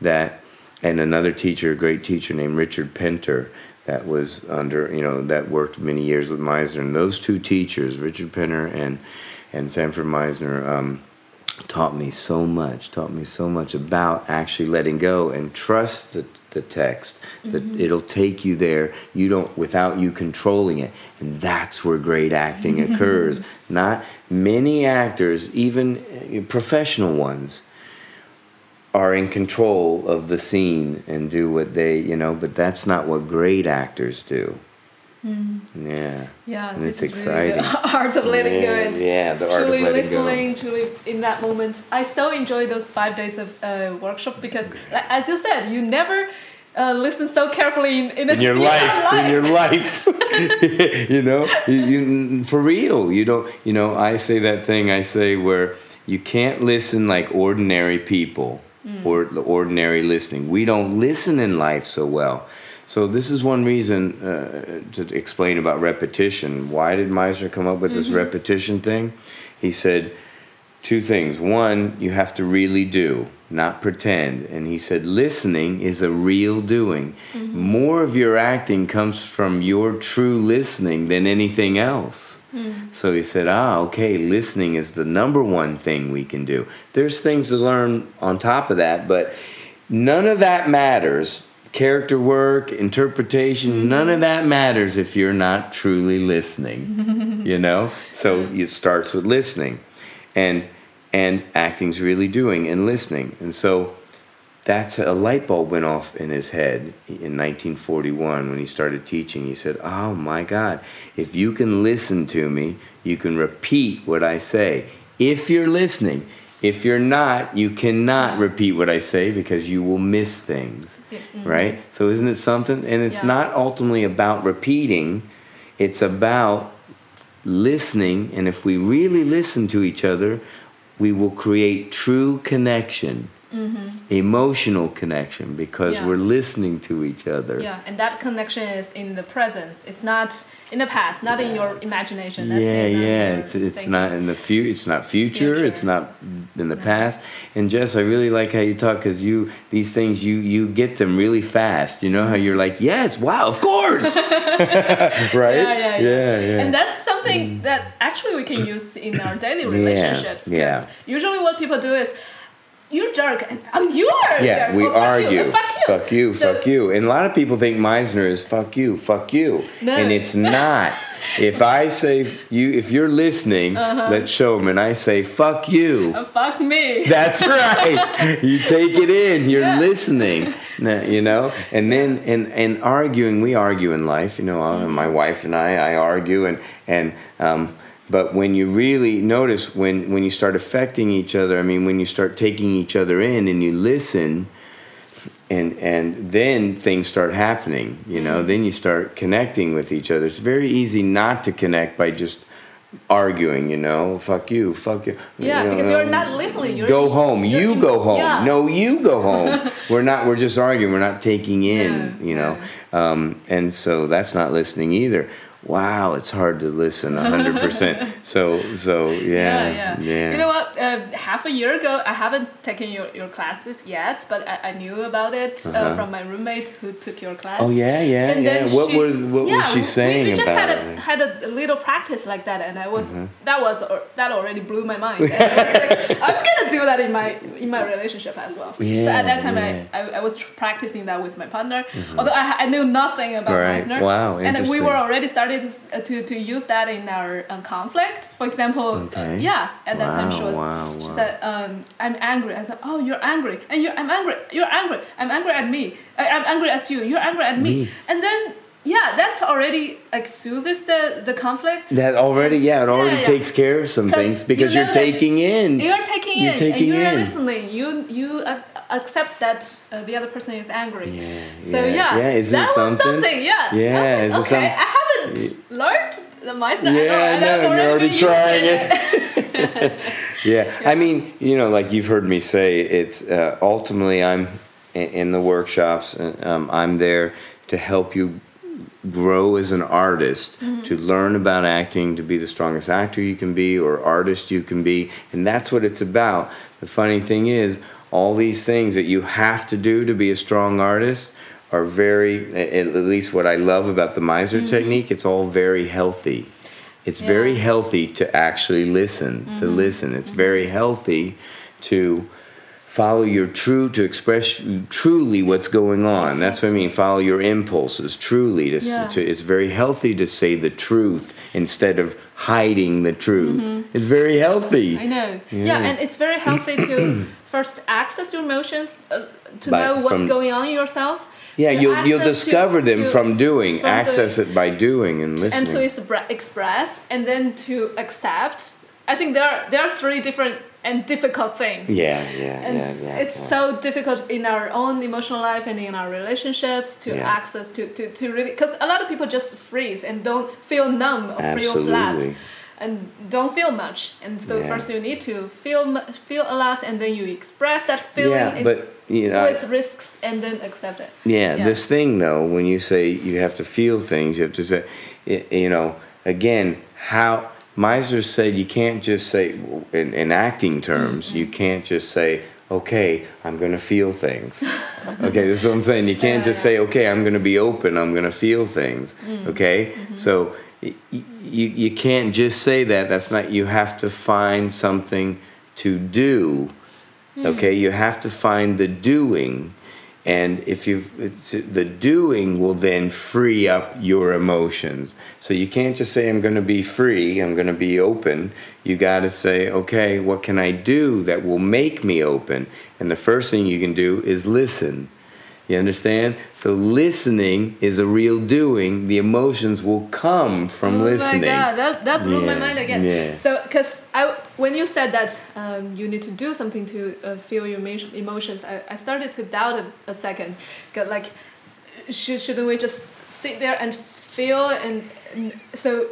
That and another teacher, a great teacher named Richard Pinter, that was under you know that worked many years with Meisner. And those two teachers, Richard Pinter and and Sanford Meisner, um, taught me so much. Taught me so much about actually letting go and trust the the text that it'll take you there. You don't without you controlling it, and that's where great acting occurs. Not many actors, even uh, professional ones are in control of the scene and do what they, you know, but that's not what great actors do. Yeah. Yeah, And it's is really the exciting. art of letting go Yeah, and yeah, the art of truly letting go. listening, truly in that moment. I so enjoy those five days of uh, workshop because, as you said, you never uh, listen so carefully in, in, a, in your life, in your life. you know, you, you, for real. You don't. You know, I say that thing. I say where you can't listen like ordinary people or the ordinary listening. We don't listen in life so well. So this is one reason uh, to explain about repetition. Why did Meisner come up with this repetition thing? He said two things. One, you have to really do, not pretend. And he said listening is a real doing. More of your acting comes from your true listening than anything else. So he said, ah, okay, listening is the number one thing we can do. There's things to learn on top of that, but none of that matters. Character work, interpretation, none of that matters if you're not truly listening. you know? So it starts with listening. And and acting's really doing and listening. And so that's a light bulb went off in his head in 1941 when he started teaching. He said, "Oh my God, if you can listen to me, you can repeat what I say. If you're listening, if you're not, you cannot repeat what I say because you will miss things." Right? So isn't it something? And it's Yeah. not ultimately about repeating; it's about listening. And if we really listen to each other, we will create true connection Mm-hmm. emotional connection because Yeah. we're listening to each other. Yeah, and that connection is in the presence. It's not in the past, not in your imagination. That's yeah, yeah. It's it's thinking. not in the future. It's not future. Future. It's not in the past. And Jess, I really like how you talk because you these things you you get them really fast. You know how you're like, yes, wow, of course, right? Yeah, yeah, yeah. yeah, yeah. And that's something mm. that actually we can use in our daily relationships. yeah. Usually, what people do is, "You jerk," and "Oh, you are yeah, jerk." we oh, argue. You. Fuck you. Fuck you. So- fuck you. And a lot of people think Meisner is fuck you. Fuck you. No. And it's not. if I say you, if you're listening, let's show them. And I say fuck you. Uh, fuck me. That's right. you take it in. You're Yeah. listening. Now, You know, and then and and arguing. We argue in life. You know, uh, my wife and I. I argue and and. Um, but when you really notice when when you start affecting each other, I mean, when you start taking each other in and you listen, and and then things start happening. You know, then you start connecting with each other. It's very easy not to connect by just arguing, you know, fuck you, fuck you. Yeah, you know, because you're not listening. You're go home. You go home. Yeah. No, you go home. we're not. We're just arguing. We're not taking in. Yeah, you know, um, and so that's not listening either. Wow, it's hard to listen hundred percent. So so yeah yeah, yeah. You know what? Uh, half a year ago, I haven't taken your, your classes yet, but I, I knew about it uh, Uh-huh. from my roommate who took your class. Oh yeah yeah And yeah. then What she- were what yeah, was she saying we, we just about had a, it? had a little practice like that, and I was Mm-hmm. that was uh, that already blew my mind. I like, I'm gonna do that in my in my relationship as well. so Yeah, at that time, yeah. I, I I was practicing that with my partner, although I, I knew nothing about Mm-hmm. Right. Meisner. Wow, And we were already started to, uh, to to use that in our um, conflict. For example, uh, Okay. yeah, at that time she was wow, she said um, I'm angry. I said, Oh, you're angry, and you're I'm angry. You're angry. I'm angry at me. I, I'm angry at you. You're angry at me. Me. And then yeah, that's already like soothes the the conflict. That already, yeah, it already yeah. takes care of some things because you know are taking in. You're taking You're in, taking you're in. listening. You you uh, accept that uh, the other person is angry. Yeah, So yeah. yeah, Yeah, is it that was something? something. Yeah. Yeah, it okay. some- I haven't learned the mindset. Yeah, I and I've know. You're already trying it. yeah. I mean, you know, like you've heard me say, it's uh, ultimately I'm in the workshops. and um, I'm there to help you grow as an artist, mm-hmm. to learn about acting, to be the strongest actor you can be or artist you can be, and that's what it's about. The funny thing is, all these things that you have to do to be a strong artist are very, at least what I love about the Meisner mm-hmm. technique, it's all very healthy. It's very healthy to actually listen, to mm-hmm. listen. It's very healthy to follow your true, to express truly what's going on. That's what I mean. Follow your impulses truly. To, Yeah. to, it's very healthy to say the truth instead of hiding the truth. It's very healthy. Mm-hmm. I know. Yeah. Yeah. and it's very healthy to first access your emotions, uh, to By- know what's from- going on in yourself. Yeah, you'll you'll access to- discover them to- from doing. from Access doing- it by doing and listening. and to express and then to accept. I think there are there are three different and difficult things. yeah, yeah, And yeah, yeah. it's yeah. so difficult in our own emotional life and in our relationships to access to, to, to really because a lot of people just freeze and don't feel numb or feel flat and don't feel much and so first you need to feel feel a lot and then you express that feeling Yeah, but you know, I- risks and then accept it Yeah, Yeah. this thing though, when you say you have to feel things, you have to say, you know, again, how Meisner said you can't just say, in, in acting terms, Mm-hmm. you can't just say, okay, I'm going to feel things. okay, this is what I'm saying. You can't just say, okay, I'm going to be open, I'm going to feel things. Mm. Okay, Mm-hmm. so you, you can't just say that. That's not, you have to find something to do. Hmm. Okay, you have to find the doing, and if you the doing will then free up your emotions. So you can't just say I'm going to be free, I'm going to be open. You got to say, okay, what can I do that will make me open? And the first thing you can do is listen. You understand? So listening is a real doing. The emotions will come from oh listening. my god that, that blew my mind again yeah. so because i when you said that um, you need to do something to uh, feel your emotions I, I started to doubt it a second. Cause like should, shouldn't we just sit there and feel and, and so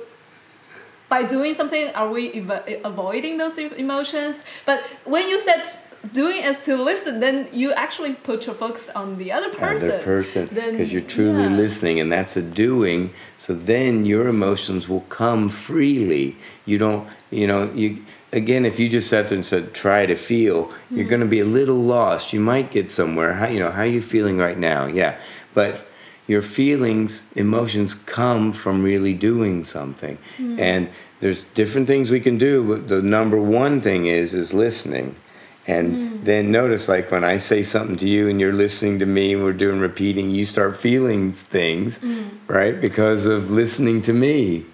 by doing something are we avoiding those emotions but when you said doing is to listen then you actually put your focus on the other person. other person because you're truly yeah. listening and that's a doing. So then your emotions will come freely. You don't you know you again if you just sat there and said try to feel you're Hmm. going to be a little lost. You might get somewhere. How you know how are you feeling right now? Yeah. But your feelings emotions come from really doing something. Hmm. and there's different things we can do but the number one thing is is listening and Hmm. then notice, like when I say something to you and you're listening to me and we're doing repeating, you start feeling things, Hmm. right? Because of listening to me.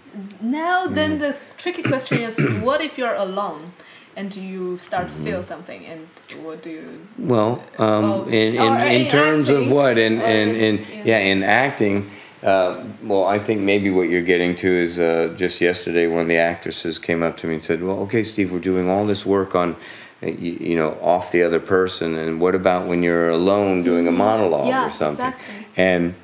Now, Mm. then the tricky question is what if you're alone and you start feel something and what do you Well, um, Well, in, in, in terms of what? In, or in, yeah, in acting, uh, well, I think maybe what you're getting to is uh, just yesterday one of the actresses came up to me and said, well, okay, Steve, we're doing all this work on, you, you know, off the other person, and what about when you're alone doing a monologue Mm-hmm. Yeah, or something? exactly. And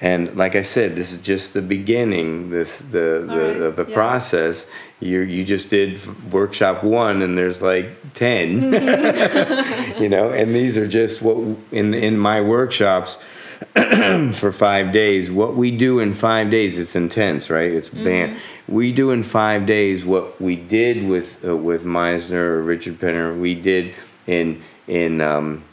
and like I said, this is just the beginning. This the the, right, the, the yeah. process. You you just did workshop one, and there's like 10 you know. And these are just what in in my workshops for five days. What we do in five days, it's intense, right? It's band. We do in five days what we did with uh, with Meisner or Richard Pinter. We did in in um,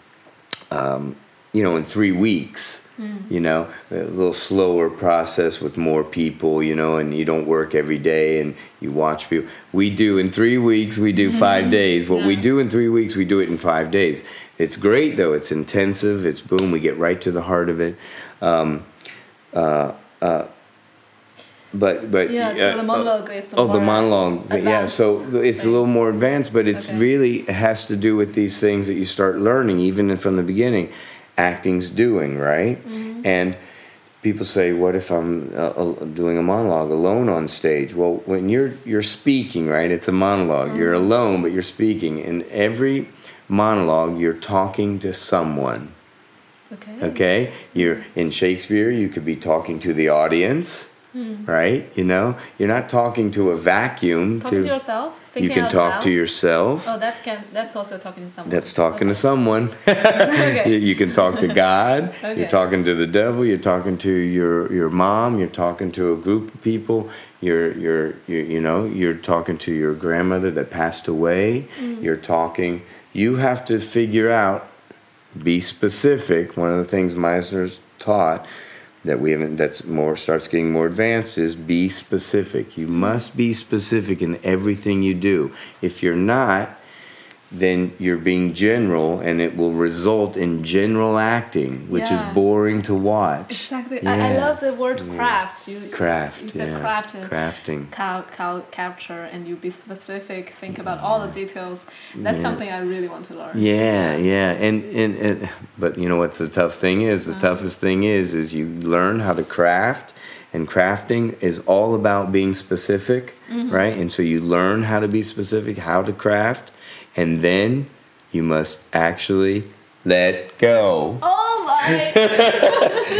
um, you know in three weeks. You know, a little slower process with more people. You know, and you don't work every day, and you watch people. We do in three weeks. We do five days. What we do in three weeks, we do it in five days. It's great though. It's intensive. It's boom. We get right to the heart of it. Um, uh, uh, but but Yeah, so the monologue is oh the monologue yeah so it's a little more advanced but it's Okay. really it has to do with these things that you start learning even from the beginning acting's doing right Mm-hmm. and people say what if i'm uh, uh, doing a monologue alone on stage well when you're you're speaking right it's a monolog you're Mm-hmm. alone but you're speaking in every monologue you're talking to someone Okay. Okay, you're in Shakespeare. You could be talking to the audience, Hmm. right? You know, you're not talking to a vacuum. Talking to yourself. you can talk loud. to yourself. Oh, that can. That's also talking to someone. That's talking okay. to someone. Okay. you can talk to God. Okay. You're talking to the devil. You're talking to your your mom. You're talking to a group of people. You're you're, you're you know you're talking to your grandmother that passed away. Mm. You're talking. You have to figure out. Be specific. One of the things Meisner's taught that we haven't that's more starts getting more advanced is be specific. You must be specific in everything you do. If you're not, then you're being general and it will result in general acting, which Yeah. is boring to watch. Exactly. I, I love the word craft. You Craft, You said yeah. craft. and Crafting. Cal, cal, capture, and you be specific. Think about all the details. That's Yeah. something I really want to learn. Yeah, yeah, and, and and but you know what the tough thing is? Uh-huh. The toughest thing is is you learn how to craft, and crafting is all about being specific, Mm-hmm. right? And so you learn how to be specific, how to craft, and then you must actually let go. Oh my!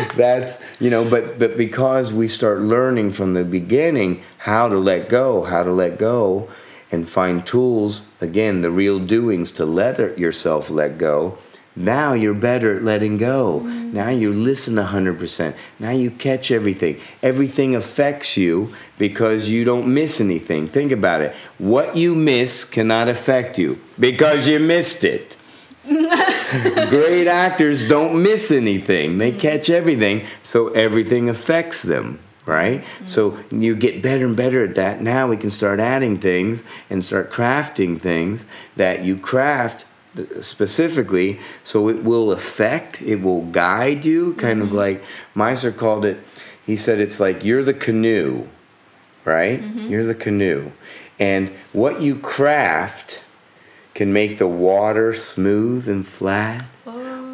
That's you know, but but because we start learning from the beginning how to let go, how to let go, and find tools again, the real doings to let yourself let go. Now you're better at letting go. Mm-hmm. Now you listen 100%. Now you catch everything. Everything affects you because you don't miss anything. Think about it. What you miss cannot affect you because you missed it. Great actors don't miss anything. They mm-hmm. catch everything, so everything affects them, right? Mm-hmm. So you get better and better at that. Now we can start adding things and start crafting things that you craft specifically so it will affect, it will guide you, kind of like Meisner called it. He said it's like you're the canoe, right? You're the canoe. And what you craft can make the water smooth and flat,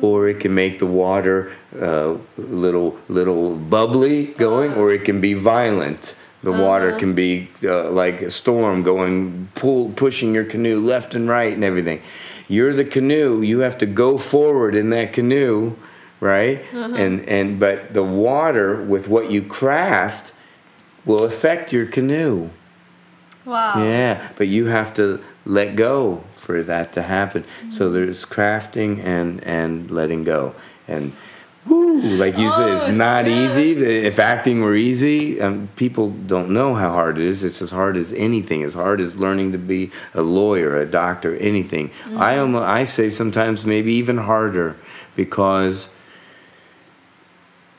or it can make the water uh, little little bubbly going, or it can be violent. The water can be uh, like a storm going, pull, pushing your canoe left and right and everything. You're the canoe. You have to go forward in that canoe, right? And and but the water with what you craft will affect your canoe. wow. Yeah, but you have to let go for that to happen. Mm-hmm. So there's crafting and and letting go. And like you said, it's Oh, not easy. If acting were easy, um, people don't know how hard it is. It's as hard as anything. As hard as learning to be a lawyer, a doctor, anything. Mm-hmm. I almost, I say sometimes maybe even harder because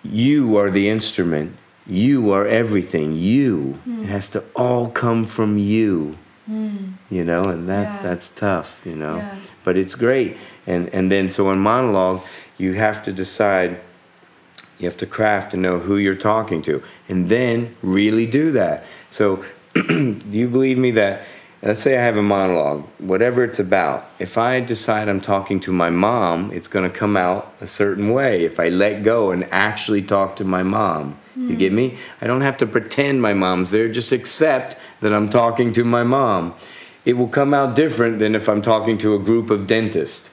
you are the instrument. You are everything. You. Hmm. It has to all come from you. You know, and that's Yeah. that's tough. You know, Yeah. but it's great. And and then so in monologue, you have to decide. You have to craft and know who you're talking to, and then really do that. So, do you believe me that? Let's say I have a monologue, whatever it's about. If I decide I'm talking to my mom, it's going to come out a certain way. If I let go and actually talk to my mom, you get me? I don't have to pretend my mom's there, just accept that I'm talking to my mom. It will come out different than if I'm talking to a group of dentists.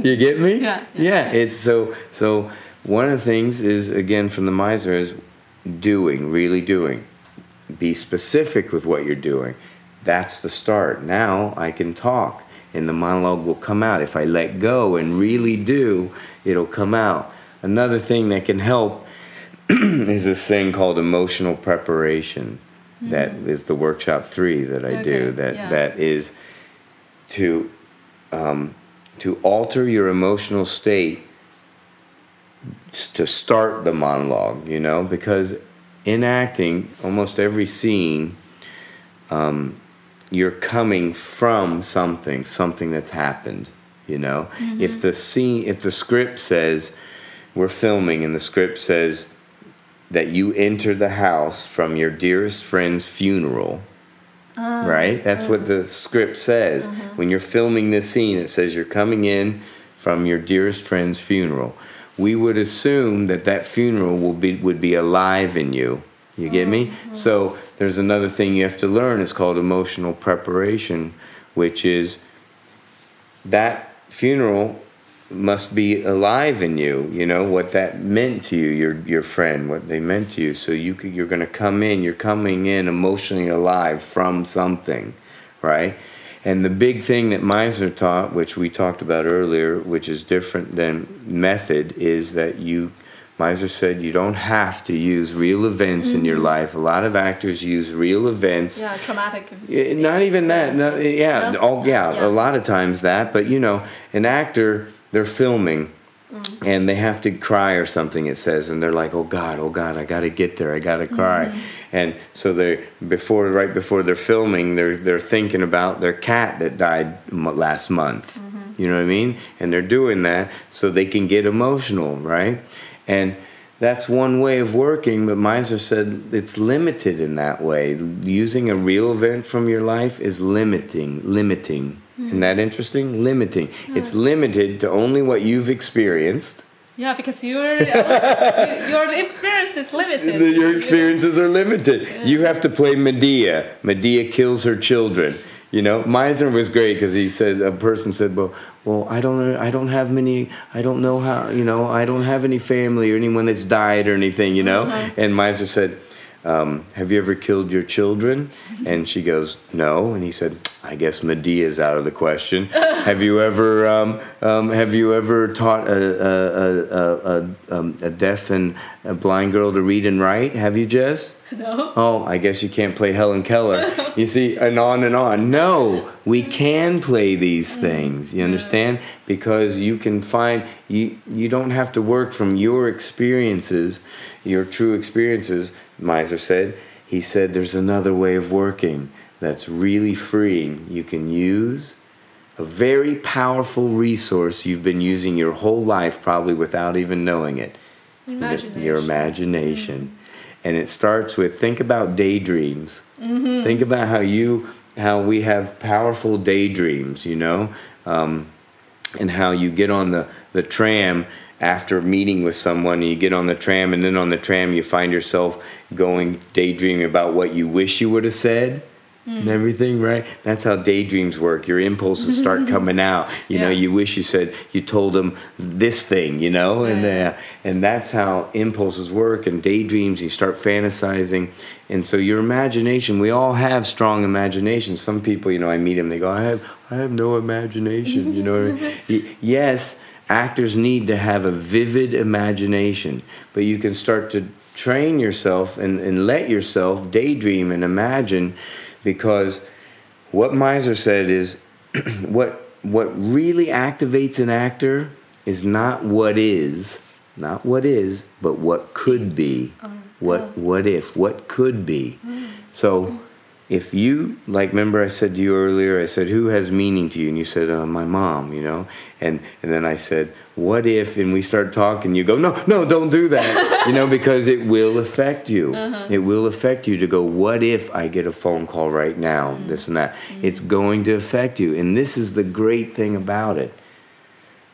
you get me? Yeah, Yeah, it's so so one of the things is again from the Meisner is doing, really doing. Be specific with what you're doing. That's the start. Now I can talk and the monologue will come out. If I let go and really do, it'll come out. Another thing that can help is this thing called emotional preparation. That is the workshop three that I do. That yeah. that is to um, to alter your emotional state to start the monologue. You know, because in acting, almost every scene, um, you're coming from something, something that's happened. You know, if the scene, if the script says we're filming and the script says that you enter the house from your dearest friend's funeral. Ah, right? That's what the script says. Uh-huh. When you're filming this scene, it says you're coming in from your dearest friend's funeral. We would assume that that funeral will be would be alive in you. You get me? Mm-hmm. So there's another thing you have to learn. It's called emotional preparation, which is that funeral must be alive in you. You know what that meant to you, your your friend, what they meant to you. So you could, you're going to come in. You're coming in emotionally alive from something, right? And the big thing that Meisner taught, which we talked about earlier, which is different than method, is that you. Meisner said you don't have to use real events in your mm-hmm. life. A lot of actors use real events Yeah, traumatic. not even that. No, yeah, No? all, yeah, Yeah. a lot of times that. But you know, an actor, they're filming, Mm. and they have to cry or something. It says, and they're like, "Oh God, oh God, I got to get there. I got to cry." Mm-hmm. And so they before, right before they're filming, they're they're thinking about their cat that died m- last month. Mm-hmm. You know what I mean? And they're doing that so they can get emotional, right? And that's one way of working, but Meisner said it's limited in that way. Using a real event from your life is limiting, limiting. Isn't that interesting? Limiting. It's limited to only what you've experienced. Yeah, because your your experience is limited. Your experiences are limited. You have to play Medea. Medea kills her children. You know, Meisner was great because he said a person said, "Well, well, I don't, I don't have many, I don't know how, you know, I don't have any family or anyone that's died or anything, you know." And Meisner said, um, "Have you ever killed your children?" And she goes, "No." And he said, "I guess Medea's out of the question. have you ever, um, um, have you ever taught a, a, a, um, a deaf and a blind girl to read and write? Have you, Jess?" No. Oh, I guess you can't play Helen Keller. You see, and on and on. No, we can play these things. You understand? Because you can find you. You don't have to work from your experiences, your true experiences. Meisner said. He said there's another way of working that's really freeing. You can use a very powerful resource you've been using your whole life, probably without even knowing it. Imagination. your imagination. And it starts with think about daydreams. Think about how you how we have powerful daydreams you know? Um, and how you get on the, the tram after meeting with someone and you get on the tram and then on the tram you find yourself going daydreaming about what you wish you would have said and everything right? That's how daydreams work. Your impulses start coming out. You know you wish you said you told them this thing you know? And Yeah. uh, and that's how impulses work and daydreams you start fantasizing. And so your imagination we all have strong imagination some people you know i meet them they go i have i have no imagination you know? What I mean? Yes actors need to have a vivid imagination but you can start to train yourself and, and let yourself daydream and imagine because what Meisner said is what what really activates an actor is not what is not what is but what could be. Oh, what oh. what if what could be. Mm. So if you like remember i said to you earlier i said who has meaning to you? And you said uh, my mom you know? And and then i said what if and we start talking you go no no don't do that you know because it will affect you. Uh-huh. It will affect you to go what if i get a phone call right now mm-hmm. this and that? Mm-hmm. It's going to affect you and this is the great thing about it.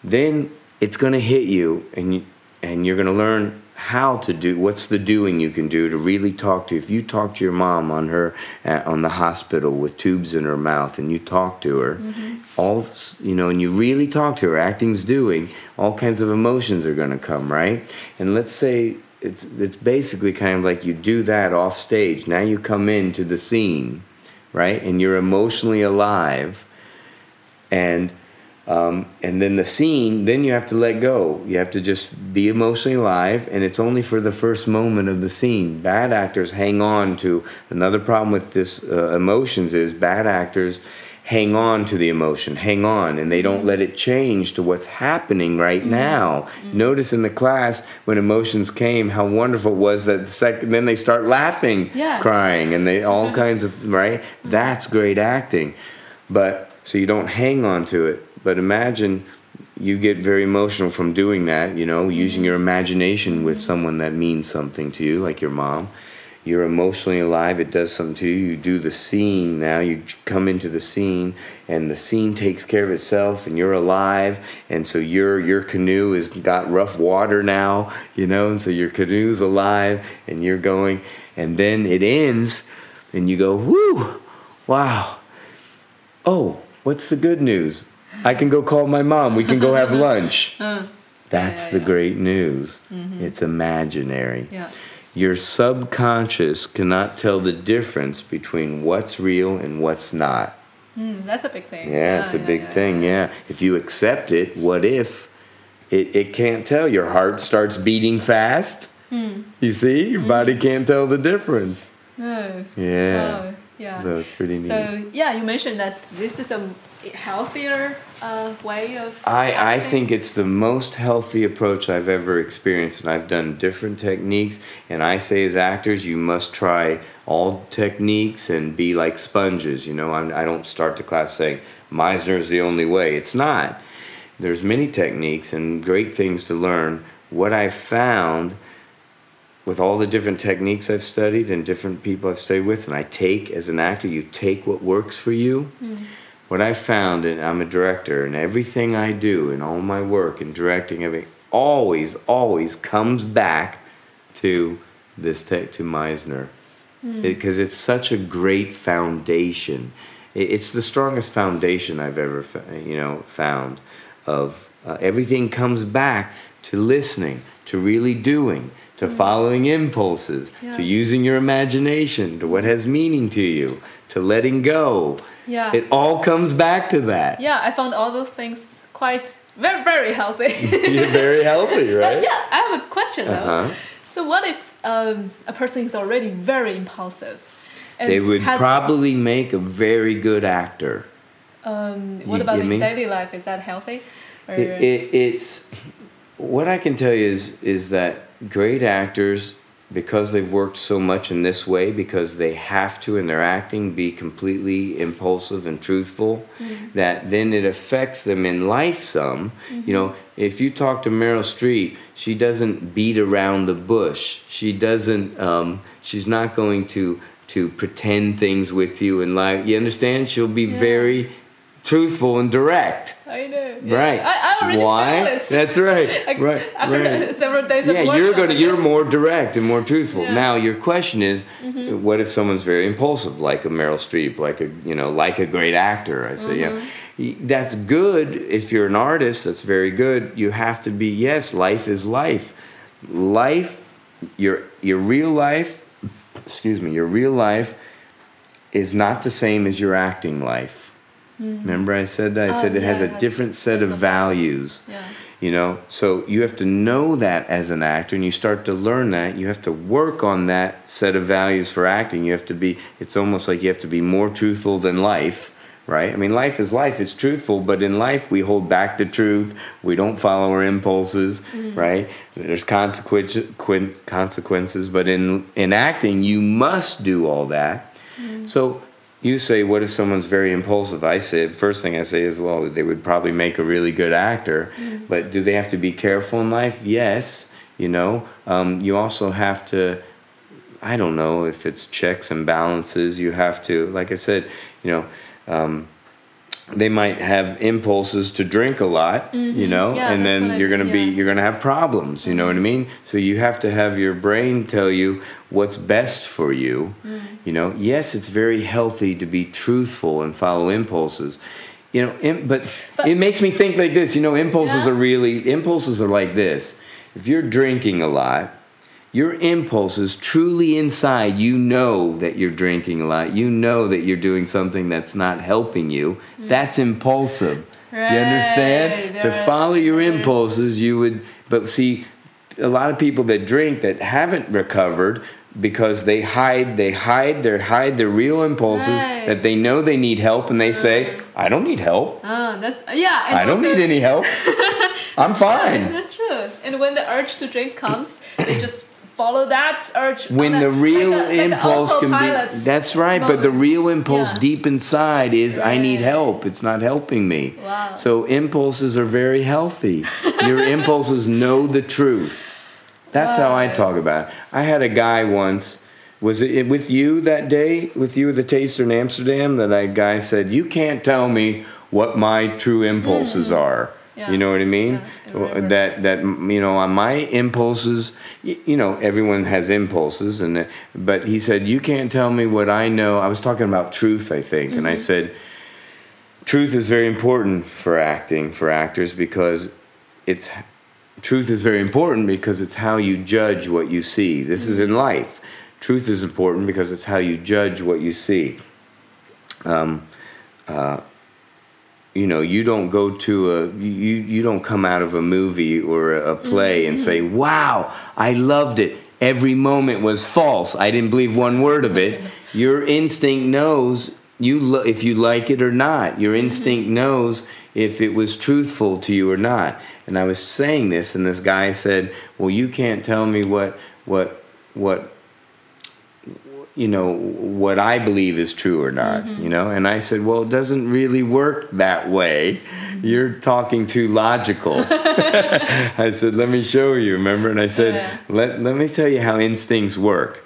Then it's going to hit you and you, and you're going to learn how to do what's the doing you can do to really talk to if you talk to your mom on her uh, on the hospital with tubes in her mouth and you talk to her all you know and you really talk to her acting's doing all kinds of emotions are going to come right? And let's say it's it's basically kind of like you do that off stage. Now you come into the scene right? And you're emotionally alive and um, and then the scene then you have to let go. You have to just be emotionally alive and it's only for the first moment of the scene. Bad actors hang on to another problem with this uh, emotions is bad actors hang on to the emotion hang on and they don't let it change to what's happening right now. Notice in the class when emotions came how wonderful it was that the second then they start laughing Yeah. crying and they all kinds of right? That's great acting. But so you don't hang on to it but imagine you get very emotional from doing that you know using mm-hmm. your imagination with someone that means something to you like your mom. You're emotionally alive it does something to you you do the scene now you come into the scene and the scene takes care of itself and you're alive and so your your canoe has got rough water now you know and so your canoe's alive and you're going and then it ends and you go whoo wow. Oh, what's the good news? I can go call my mom. We can go have uh, lunch. That's yeah, the yeah. great news. Mm-hmm. It's imaginary. Yeah. Your subconscious cannot tell the difference between what's real and what's not. Mm, that's a big thing. Yeah, it's a big thing. Yeah. If you accept it, what if it, it can't tell? Your heart starts beating fast. Mm. You see, your mm. body can't tell the difference. No. Yeah. Oh, yeah. So it's pretty neat. So yeah, you mentioned that this is a healthier uh, way of. I, I think it's the most healthy approach I've ever experienced, and I've done different techniques. And I say, as actors, you must try all techniques and be like sponges. You know, I'm, I don't start the class saying Meisner is the only way. It's not. There's many techniques and great things to learn. What I found with all the different techniques I've studied and different people I've studied with, and I take as an actor, you take what works for you. What I found, and I'm a director, and everything I do and all my work and directing, everything always, always comes back to this te- to Meisner, because it's such a great foundation. It- It's the strongest foundation I've ever, fa- you know, found. Of uh, everything comes back to listening, to really doing, to following impulses, Yeah. to using your imagination, to what has meaning to you, to letting go. Yeah. It all comes back to that. Yeah, I found all those things quite very very healthy. You're very healthy, But right? yeah, I have a question though. Uh-huh. So what if um, a person is already very impulsive? And They would probably make a very good actor. Um, what You- about you in mean? daily life? Is that healthy? It, it, it's what I can tell you is is that great actors, because they've worked so much in this way, because they have to in their acting be completely impulsive and truthful, that then it affects them in life some. You know, if you talk to Meryl Streep, she doesn't beat around the bush. She doesn't. Um, she's not going to to pretend things with you in life. You understand? She'll be Yeah. very truthful and direct. I know. yeah. Right. I, I already Why? That's right. Right. After right. several days Yeah, of you're gonna you're more direct and more truthful. Yeah. Mm-hmm. Now your question is, what if someone's very impulsive, like a Meryl Streep, like a you know, like a great actor? I say, yeah, Mm-hmm. Y- that's good if you're an artist. That's very good. You have to be. Yes, life is life. Life, your your real life. Excuse me. Your real life is not the same as your acting life. Remember, I said that. I Oh, said it has a different set of values. Yeah. You know, so you have to know that as an actor, and you start to learn that. You have to work on that set of values for acting. You have to be. It's almost like you have to be more truthful than life, right? I mean, life is life. It's truthful, but in life we hold back the truth. We don't follow our impulses, right? There's consequences. Consequences, but in in acting, you must do all that. So you say, what if someone's very impulsive? I say, first thing I say is, well, they would probably make a really good actor, but do they have to be careful in life? Yes. You know, um, you also have to. I don't know if it's checks and balances. You have to, like I said, you know, um, they might have impulses to drink a lot, you know, Mm-hmm. Yeah, and then you're gonna be yeah. Mm-hmm. you're gonna have problems. You know what I mean? So you have to have your brain tell you what's best for you. Mm. You know, yes, it's very healthy to be truthful and follow impulses. You know, im- but, But- it makes me think like this. You know, impulses Yeah. are really impulses are like this. If you're drinking a lot, your impulses truly inside. You know that you're drinking a lot. You know that you're doing something that's not helping you. That's impulsive. You understand? Mm. Right, to follow your impulses you would but see a lot of people that drink that haven't recovered because they hide they hide their hide their real impulses Right. that they know they need help and they say i don't need help. Ah, that's yeah. I don't need any help. I'm fine. That's true. And when the urge to drink comes, they just follow that urge. when a- the real like a- like impulse can be that's right but the real impulse Yeah. deep inside is i need help it's not helping me Wow. so impulses are very healthy your impulses know the truth that's how i talk about it i had a guy once was it with you that day with you at the taster in amsterdam that a guy said you can't tell me what my true impulses are Mm. Yeah. you know what i mean? Yeah, that that you know on my impulses you know everyone has impulses and but he said you can't tell me what i know. I was talking about truth i think and i Mm-hmm. said truth is very important for acting for actors because it's truth is very important because it's how you judge what you see. This is in life. Truth is important because it's how you judge what you see. Um, uh, you know you don't go to a you you don't come out of a movie or a play and say mm-hmm. wow i loved it. Every moment was false. I didn't believe one word of it. Your instinct knows you lo- if you like it or not. Your mm-hmm. instinct knows if it was truthful to you or not. And i was saying this and this guy said well you can't tell me what what what you know what I believe is true or not, mm-hmm. you know. And I said, well, it doesn't really work that way. You're talking too logical. I said, let me show you. Remember? And I said, Yeah. let let me tell you how instincts work.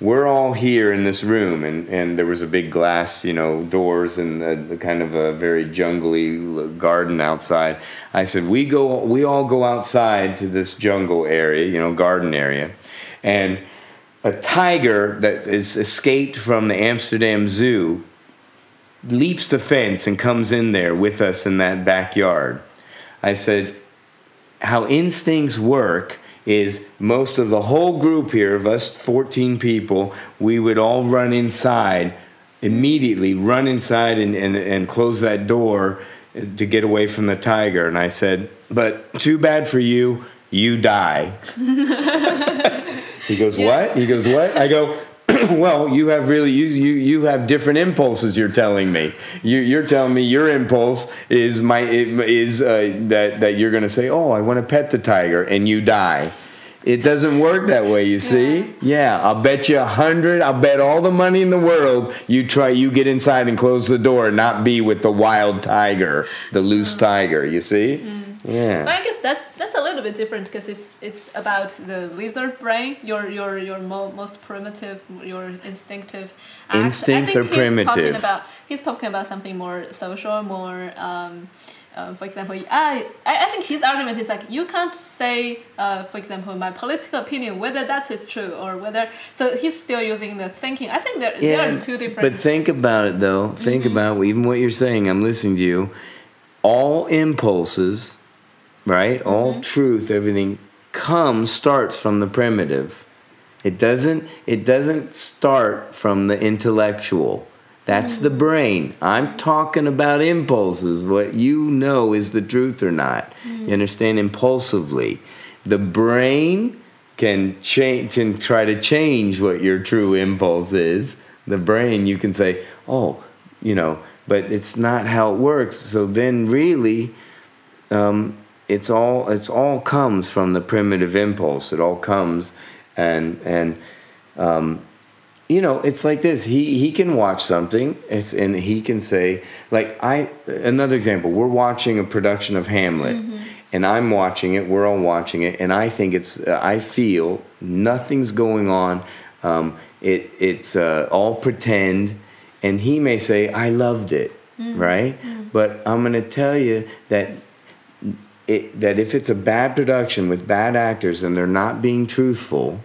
We're all here in this room, and, and there was a big glass, you know, doors and a, a kind of a very jungly garden outside. I said, we go, we all go outside to this jungle area, you know, garden area, and a tiger that is escaped from the Amsterdam Zoo leaps the fence and comes in there with us in that backyard. I said, how instincts work is most of the whole group here of us 14 people, we would all run inside immediately, run inside and, and, and close that door to get away from the tiger. And I said, but too bad for you, you die. He goes, "What?" He goes, "What?" I go, "Well, you have really you you you have different impulses. You're telling me. You, you're telling me your impulse is my is uh, that that you're going to say, "Oh, I want to pet the tiger," and you die. It doesn't work that way. You see? Yeah, I'll bet you a hundred. I'll bet all the money in the world you try. You get inside and close the door, and not be with the wild tiger, the loose tiger. You see? Yeah. But I guess that's that's a little bit different because it's it's about the lizard brain, your your your mo- most primitive, your instinctive. act. Instincts are he's Talking about, he's talking about something more social, more. Um, uh, for example, I, I think his argument is like you can't say, uh, for example, my political opinion whether that is true or whether. So he's still using the thinking. I think there there are two different. But think about it though. Think about even what you're saying. I'm listening to you. All impulses, right? All mm-hmm. truth, everything comes starts from the primitive. It doesn't it doesn't start from the intellectual. That's the mm-hmm. brain. I'm talking about impulses, what you know is the truth or not. Mm. You understand impulsively. The brain can change can try to change what your true impulse is. The brain you can say, "Oh, you know, but it's not how it works." So then really um, it's all it's all comes from the primitive impulse. It all comes and and um, you know it's like this. He he can watch something it's, and he can say like I another example. We're watching a production of Hamlet. And I'm watching it. We're all watching it, and I think it's. I feel nothing's going on. Um, it it's uh, all pretend, and he may say, "I loved it," right? But I'm going to tell you that it, that if it's a bad production with bad actors and they're not being truthful,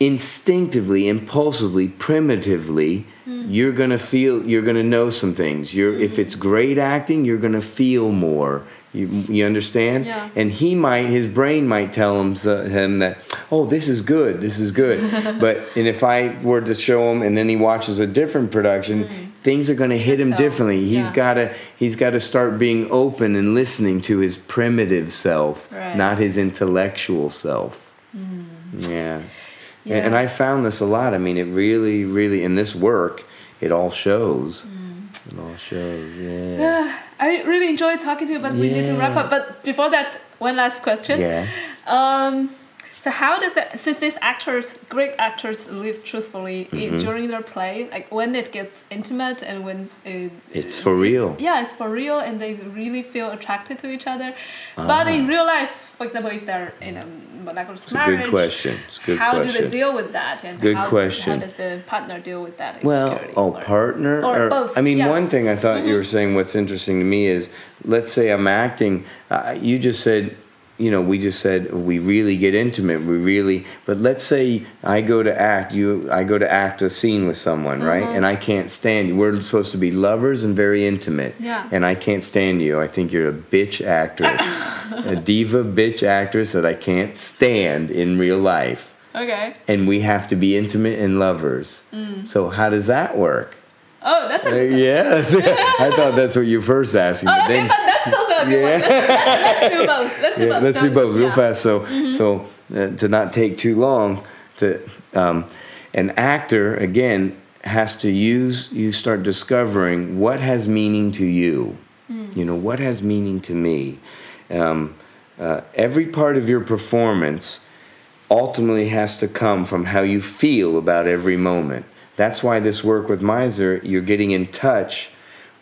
instinctively, impulsively, primitively, hmm. you're gonna feel, you're gonna know some things. You're, if mm-hmm. it's great acting, you're gonna feel more. You, you understand? Yeah. And he might, his brain might tell him, so- him that, oh, this is good, this is good. but and if I were to show him, and then he watches a different production, hmm. Things are gonna hit him differently. He's Yeah. gotta, he's gotta start being open and listening to his primitive self, Right. not his intellectual self. Yeah. And, and I found this a lot. I mean, it really, really, in this work, it all shows. Mm. It all shows, yeah. I really enjoyed talking to you, but we need to wrap up. But before that, one last question. Yeah. Um, so how does that since these actors, great actors, live truthfully Mm-hmm. in, during their play, like when it gets intimate and when it, It's for real. yeah, it's for real and they really feel attracted to each other. But in real life, for example, if they're in a monogamous Ah. A marriage, good question. It's a good how question. do they deal with that? And Good how, question. How does the partner deal with that? Well, oh, or- partner? or both, I mean, yeah. Mm-hmm. one thing I thought you were saying, what's interesting to me is, let's say I'm acting, uh, you just said, you know, we just said we really get intimate. We really, but let's say I go to act, you, I go to act a scene with someone, right? Mm-hmm. And I can't stand you. We're supposed to be lovers and very intimate. Yeah. And I can't stand you. I think you're a bitch actress, a diva bitch actress that I can't stand in real life Okay. and we have to be intimate and lovers. Mm. So how does that work? Oh, that's a Uh, yeah, I thought that's what you first asked me. Oh, okay, then, but that's also a good one. Let's, let's do both. Let's do yeah, both. let's do both real yeah. fast. So, so uh, to not take too long, to um, an actor again has to use. You start discovering what has meaning to you. You know what has meaning to me. Um, uh, every part of your performance ultimately has to come from how you feel about every moment. That's why this work with Meisner, you're getting in touch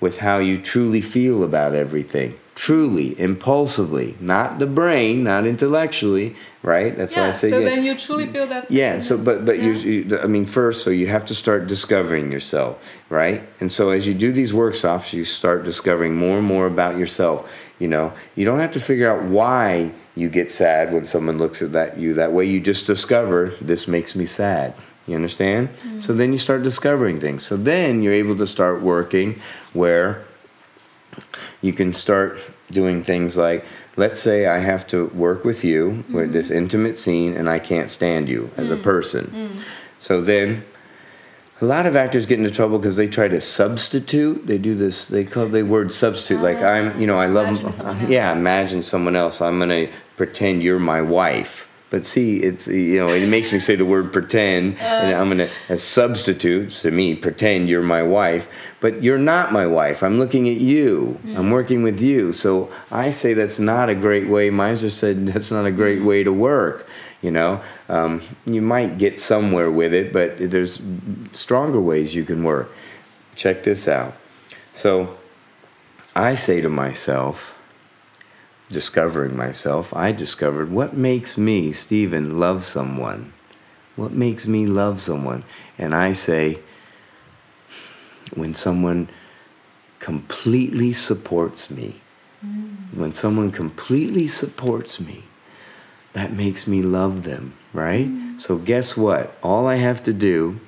with how you truly feel about everything. Truly, impulsively, not the brain, not intellectually, right? That's why I Yeah, say so yeah. then you truly feel that. Yeah, so but but yeah. you, you I mean first so you have to start discovering yourself, right? And so as you do these workshops, you start discovering more and more about yourself, you know. You don't have to figure out why you get sad when someone looks at that you that way. You just discover this makes me sad. You understand? Mm-hmm. So then you start discovering things. So then you're able to start working where you can start doing things like let's say i have to work with you with mm-hmm. this intimate scene and i can't stand you as a mm. person. Mm. So then a lot of actors get into trouble because they try to substitute. They do this they call the word substitute like oh, i'm you know i love Imagine yeah imagine someone else. I'm going to pretend you're my wife but see it's you know it makes me say the word pretend and i'm going to as substitutes to me pretend you're my wife. But you're not my wife. I'm looking at you. I'm working with you. So i say that's not a great way Meisner said that's not a great way to work you know? Um, you might get somewhere with it but there's stronger ways you can work. Check this out. So i say to myself discovering myself, I discovered what makes me, Stephen, love someone. What makes me love someone? And I say, when someone completely supports me, mm. when someone completely supports me, that makes me love them, right? Mm. So, guess what? All I have to do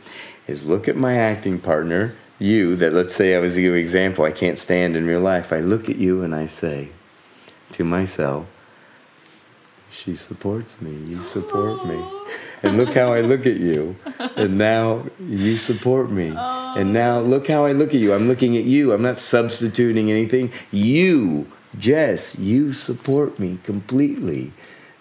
is look at my acting partner, you, that let's say I was a good example, I can't stand in real life. I look at you and I say, to myself, she supports me, you support me. And look how I look at you. And now you support me. And now look how I look at you. I'm looking at you. I'm not substituting anything. You, Jess, you support me completely.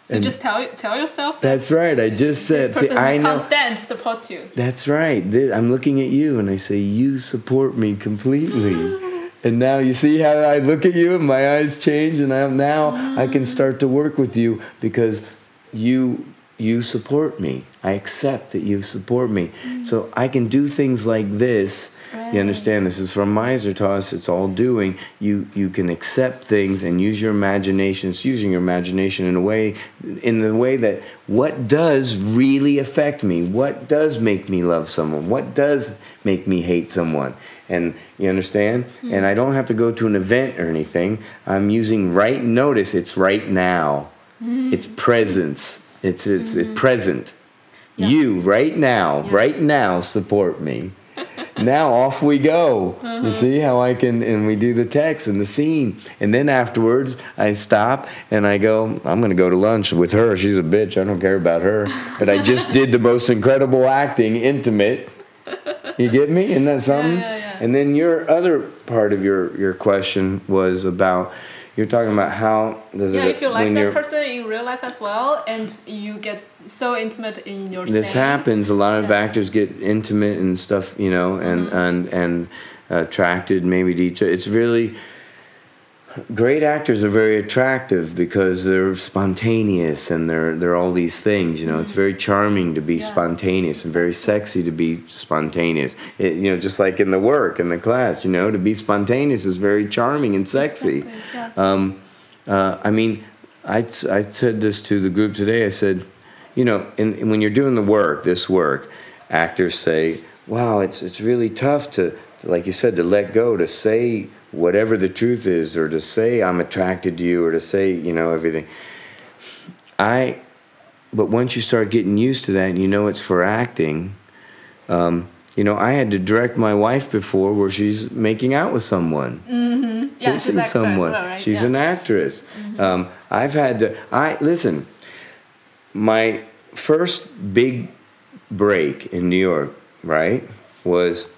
So And just tell tell yourself that that's right. I just said, this see, I know. stand supports you. That's right. I'm looking at you and I say, You support me completely. and now you see how I look at you and my eyes change and I'm now I can mm. start to work with you because you you support me. I accept that you support me. Mm. So I can do things like this You understand? This is from Meisner to us. It's all doing. You you can accept things and use your imagination. It's using your imagination in a way, in the way that what does really affect me? What does make me love someone? What does make me hate someone? And you understand? Hmm. And I don't have to go to an event or anything. I'm using right notice. It's right now. Hmm. It's presence. It's it's, it's hmm. present. You right now, right now support me. Now off we go. You uh-huh. see how I can and we do the text and the scene. And then afterwards I stop and I go, I'm gonna go to lunch with her. She's a bitch. I don't care about her. But I just did the most incredible acting, intimate. You get me? Isn't that something? yeah, yeah. And then your other part of your, your question was about you're talking about how does Yeah, it if you like that person in real life as well, and you get so intimate in your this saying. happens a lot of Yeah. Actors get intimate and stuff you know and mm-hmm. and and attracted maybe to each other it's really great actors are very attractive because they're spontaneous and they're they're all these things you know it's very charming to be. Yeah. spontaneous and very sexy to be spontaneous it, you know just like in the work in the class you know to be spontaneous is very charming and sexy Yeah. um, uh, I mean, I, I said this to the group today. I said, you know, in, when you're doing the work, this work, actors say, wow, it's, it's really tough to, like you said, to let go, to say whatever the truth is, or to say I'm attracted to you, or to say, you know, everything. I, but once you start getting used to that and you know it's for acting, um, you know, I had to direct my wife before where she's making out with someone yeah, she's kissing actor as someone. well, right? She's yeah. Mm-hmm. an actress. Um, I've had to. I listen. My first big break in New York, right, was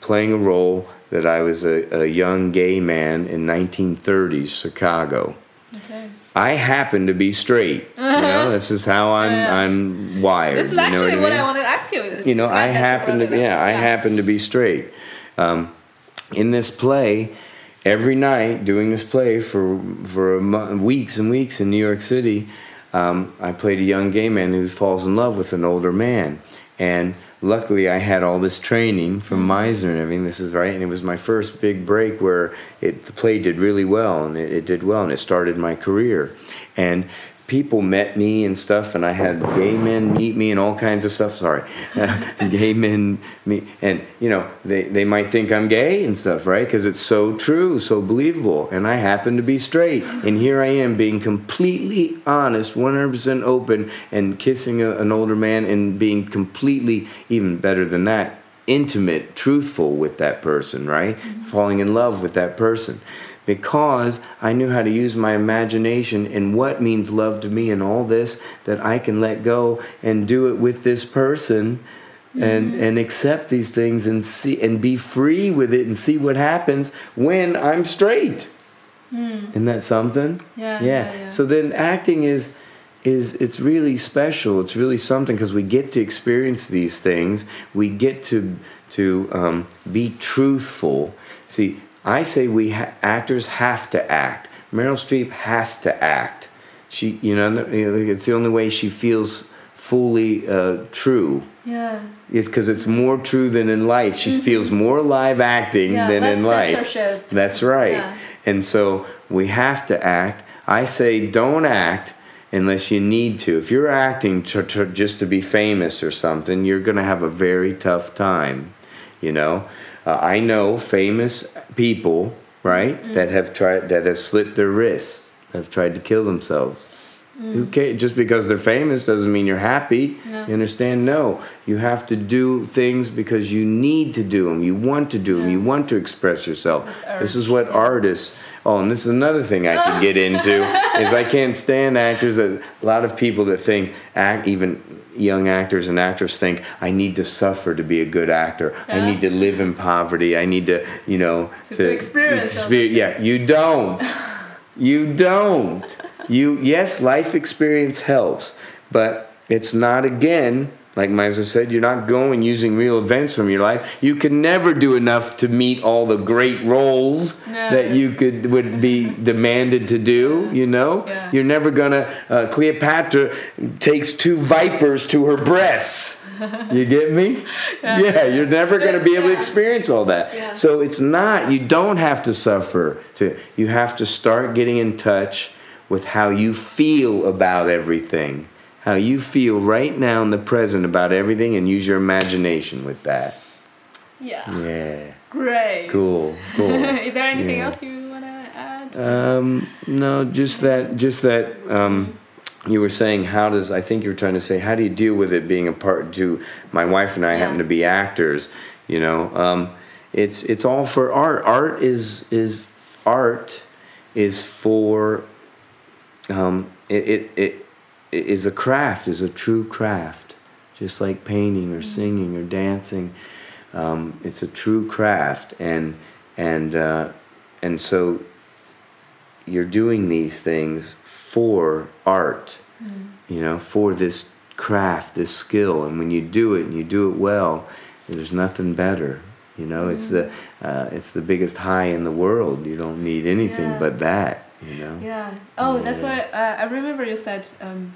playing a role that I was a, a young gay man in 1930s Chicago. Okay. I happen to be straight. You know, this is how I'm I'm wired. This is you know actually what, what I I wanted to ask you. you know, I happen to, up. yeah, I happen to be straight. Um, in this play, every night doing this play for for weeks and weeks in New York City, um, I played a young gay man who falls in love with an older man, and luckily I had all this training from mm-hmm. Meisner and everything. This is right, and it was my first big break where it the play did really well, and it, it did well, and it started my career, and. People met me and stuff, and I had gay men meet me and all kinds of stuff. Sorry, gay men meet, and you know they, they might think I'm gay and stuff, right? Because it's so true, so believable, and I happen to be straight, and here I am being completely honest, 100% open, and kissing a, an older man, and being completely even better than that, intimate, truthful with that person, right? Mm-hmm. Falling in love with that person because I knew how to use my imagination and what means love to me and all this that I can let go and do it with this person and and accept these things and see and be free with it and see what happens when I'm straight. Isn't that something? Yeah, yeah. yeah, yeah. So then acting is is it's really special. It's really something because we get to experience these things. We get to to um, be truthful. See, I say we ha- actors have to act. Meryl Streep has to act. She, you know, it's the only way she feels fully uh, true. Yeah. It's because it's more true than in life. She feels more alive acting Mm-hmm. Yeah, than in life. That's right. Yeah. And so we have to act. I say don't act unless you need to. If you're acting to, to, just to be famous or something, you're going to have a very tough time. You know, uh, I know famous people, right, Mm-hmm. that have tried that have slit their wrists, have tried to kill themselves. Who cares? Just because they're famous doesn't mean you're happy. Yeah. You understand? No, you have to do things because you need to do them. You want to do them. You want to express yourself. This This is what yeah. artists. Oh, and this is another thing I could get into is I can't stand actors that a lot of people that think act even young actors and actors think I need to suffer to be a good actor. I need to live in poverty. I need to, you know, To- to experience all exper- Yeah, you don't. You don't. You yes, life experience helps, but it's not again. Like Meisner said, you're not going using real events from your life. You can never do enough to meet all the great roles No. that you could would be demanded to do. You know, Yeah. you're never gonna. Uh, Cleopatra takes two vipers to her breasts. You get me? Yeah, you're never going to be able to experience all that. Yeah. So it's not, you don't have to suffer. To, you have to start getting in touch with how you feel about everything. How you feel right now in the present about everything and use your imagination with that. Yeah. Yeah. Great. Cool. Cool. Is there anything Yeah. else you want to add? Um, no, just that, just that. Um, you were saying how does I think you were trying to say how do you deal with it being a part to my wife and I Yeah. happen to be actors, you know. Um, it's it's all for art. Art is is art is for um, it, it it it is a craft is a true craft, just like painting or singing or dancing. Um, it's a true craft and and uh, and so you're doing these things for art, you know, for this craft, this skill. And when you do it and you do it well, there's nothing better. You know, it's the uh, it's the biggest high in the world. You don't need anything Yeah. but that. You know. Yeah. Oh, that's why uh, I remember you said um,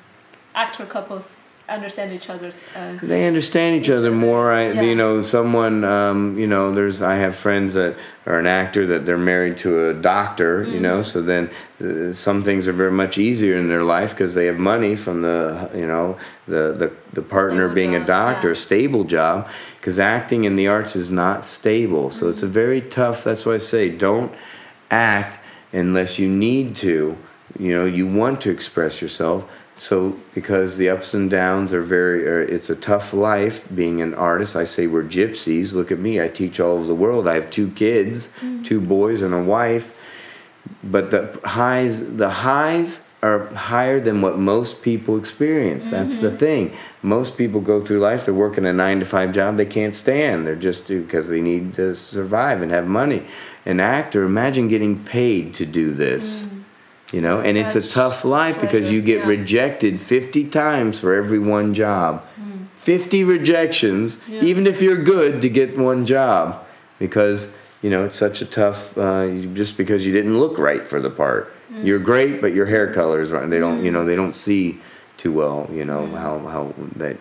actor couples understand each other's. Uh, They understand each Each other other, more. I, yeah. you know, someone, um, you know, there's. I have friends that are an actor that they're married to a doctor. You know, Mm-hmm. so then uh, some things are very much easier in their life because they have money from the, you know, the the, the partner Stable being a doctor, yeah. a stable job. Because acting in the arts is not stable, so it's a Mm-hmm. very tough. That's why I say don't act unless you need to. You know, you want to express yourself. So because the ups and downs are very, or it's a tough life being an artist. I say we're gypsies. Look at me. I teach all over the world. I have two kids, mm-hmm. two boys and a wife. But the highs, the highs are higher than what most people experience. That's the mm-hmm. thing. Most people go through life. They're working a nine to five job. They can't stand. They're just because they need to survive and have money. An actor, imagine getting paid to do this. You know, and it's a tough life because you get yeah. rejected 50 times for every one job. 50 rejections. Yeah. even if you're good, to get one job because, you know, it's such a tough, uh, just because you didn't look right for the part. Hmm. You're great, but your hair color is right. They don't, you know, they don't see too well, you know, how, how that,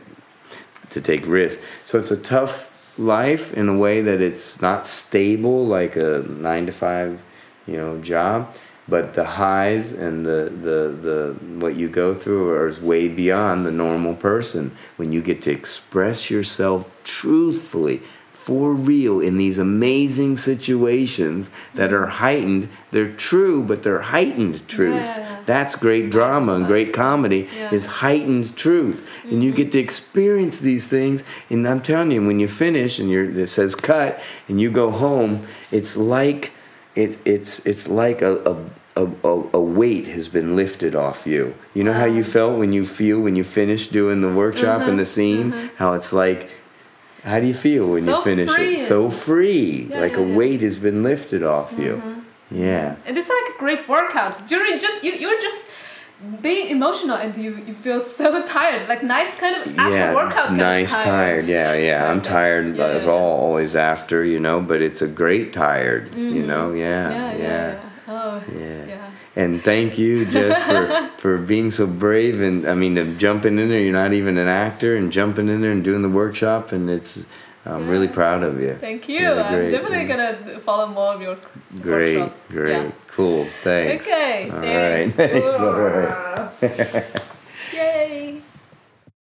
to take risks. So it's a tough life in a way that it's not stable like a nine to five, you know, job. But the highs and the, the, the what you go through are is way beyond the normal person. When you get to express yourself truthfully, for real, in these amazing situations that are heightened, they're true, but they're heightened truth. Yeah. That's great drama and great comedy Yeah. is heightened truth. And you get to experience these things. And I'm telling you, when you finish and you're, it says cut and you go home, it's like it, it's, it's like a, a a, a, a weight has been lifted off you. You know how you felt when you feel when you finish doing the workshop and the uh-huh. scene? Uh-huh. How it's like, how do you feel when So you finish free. it? So free. Yeah, like yeah, a yeah. Mm-hmm. weight has been lifted off you. Yeah. and it's like a great workout. During just you, you're just being emotional and you, you feel so tired. Like nice kind of after yeah, workout kind nice of tired. Yeah, yeah. I'm tired Yeah, as yeah, all always after, you know, but it's a great tired, you know. Yeah, Mm-hmm. Yeah, yeah, yeah, yeah. Oh, yeah. And thank you, Jess, for for being so brave and I mean, to jumping in there. You're not even an actor, and jumping in there and doing the workshop, and it's. I'm really proud of you. Thank you. Yeah, I'm definitely gonna follow more of your Great, workshops. great, Yeah. cool. Thanks. Okay. All thanks. right. Thanks. All right.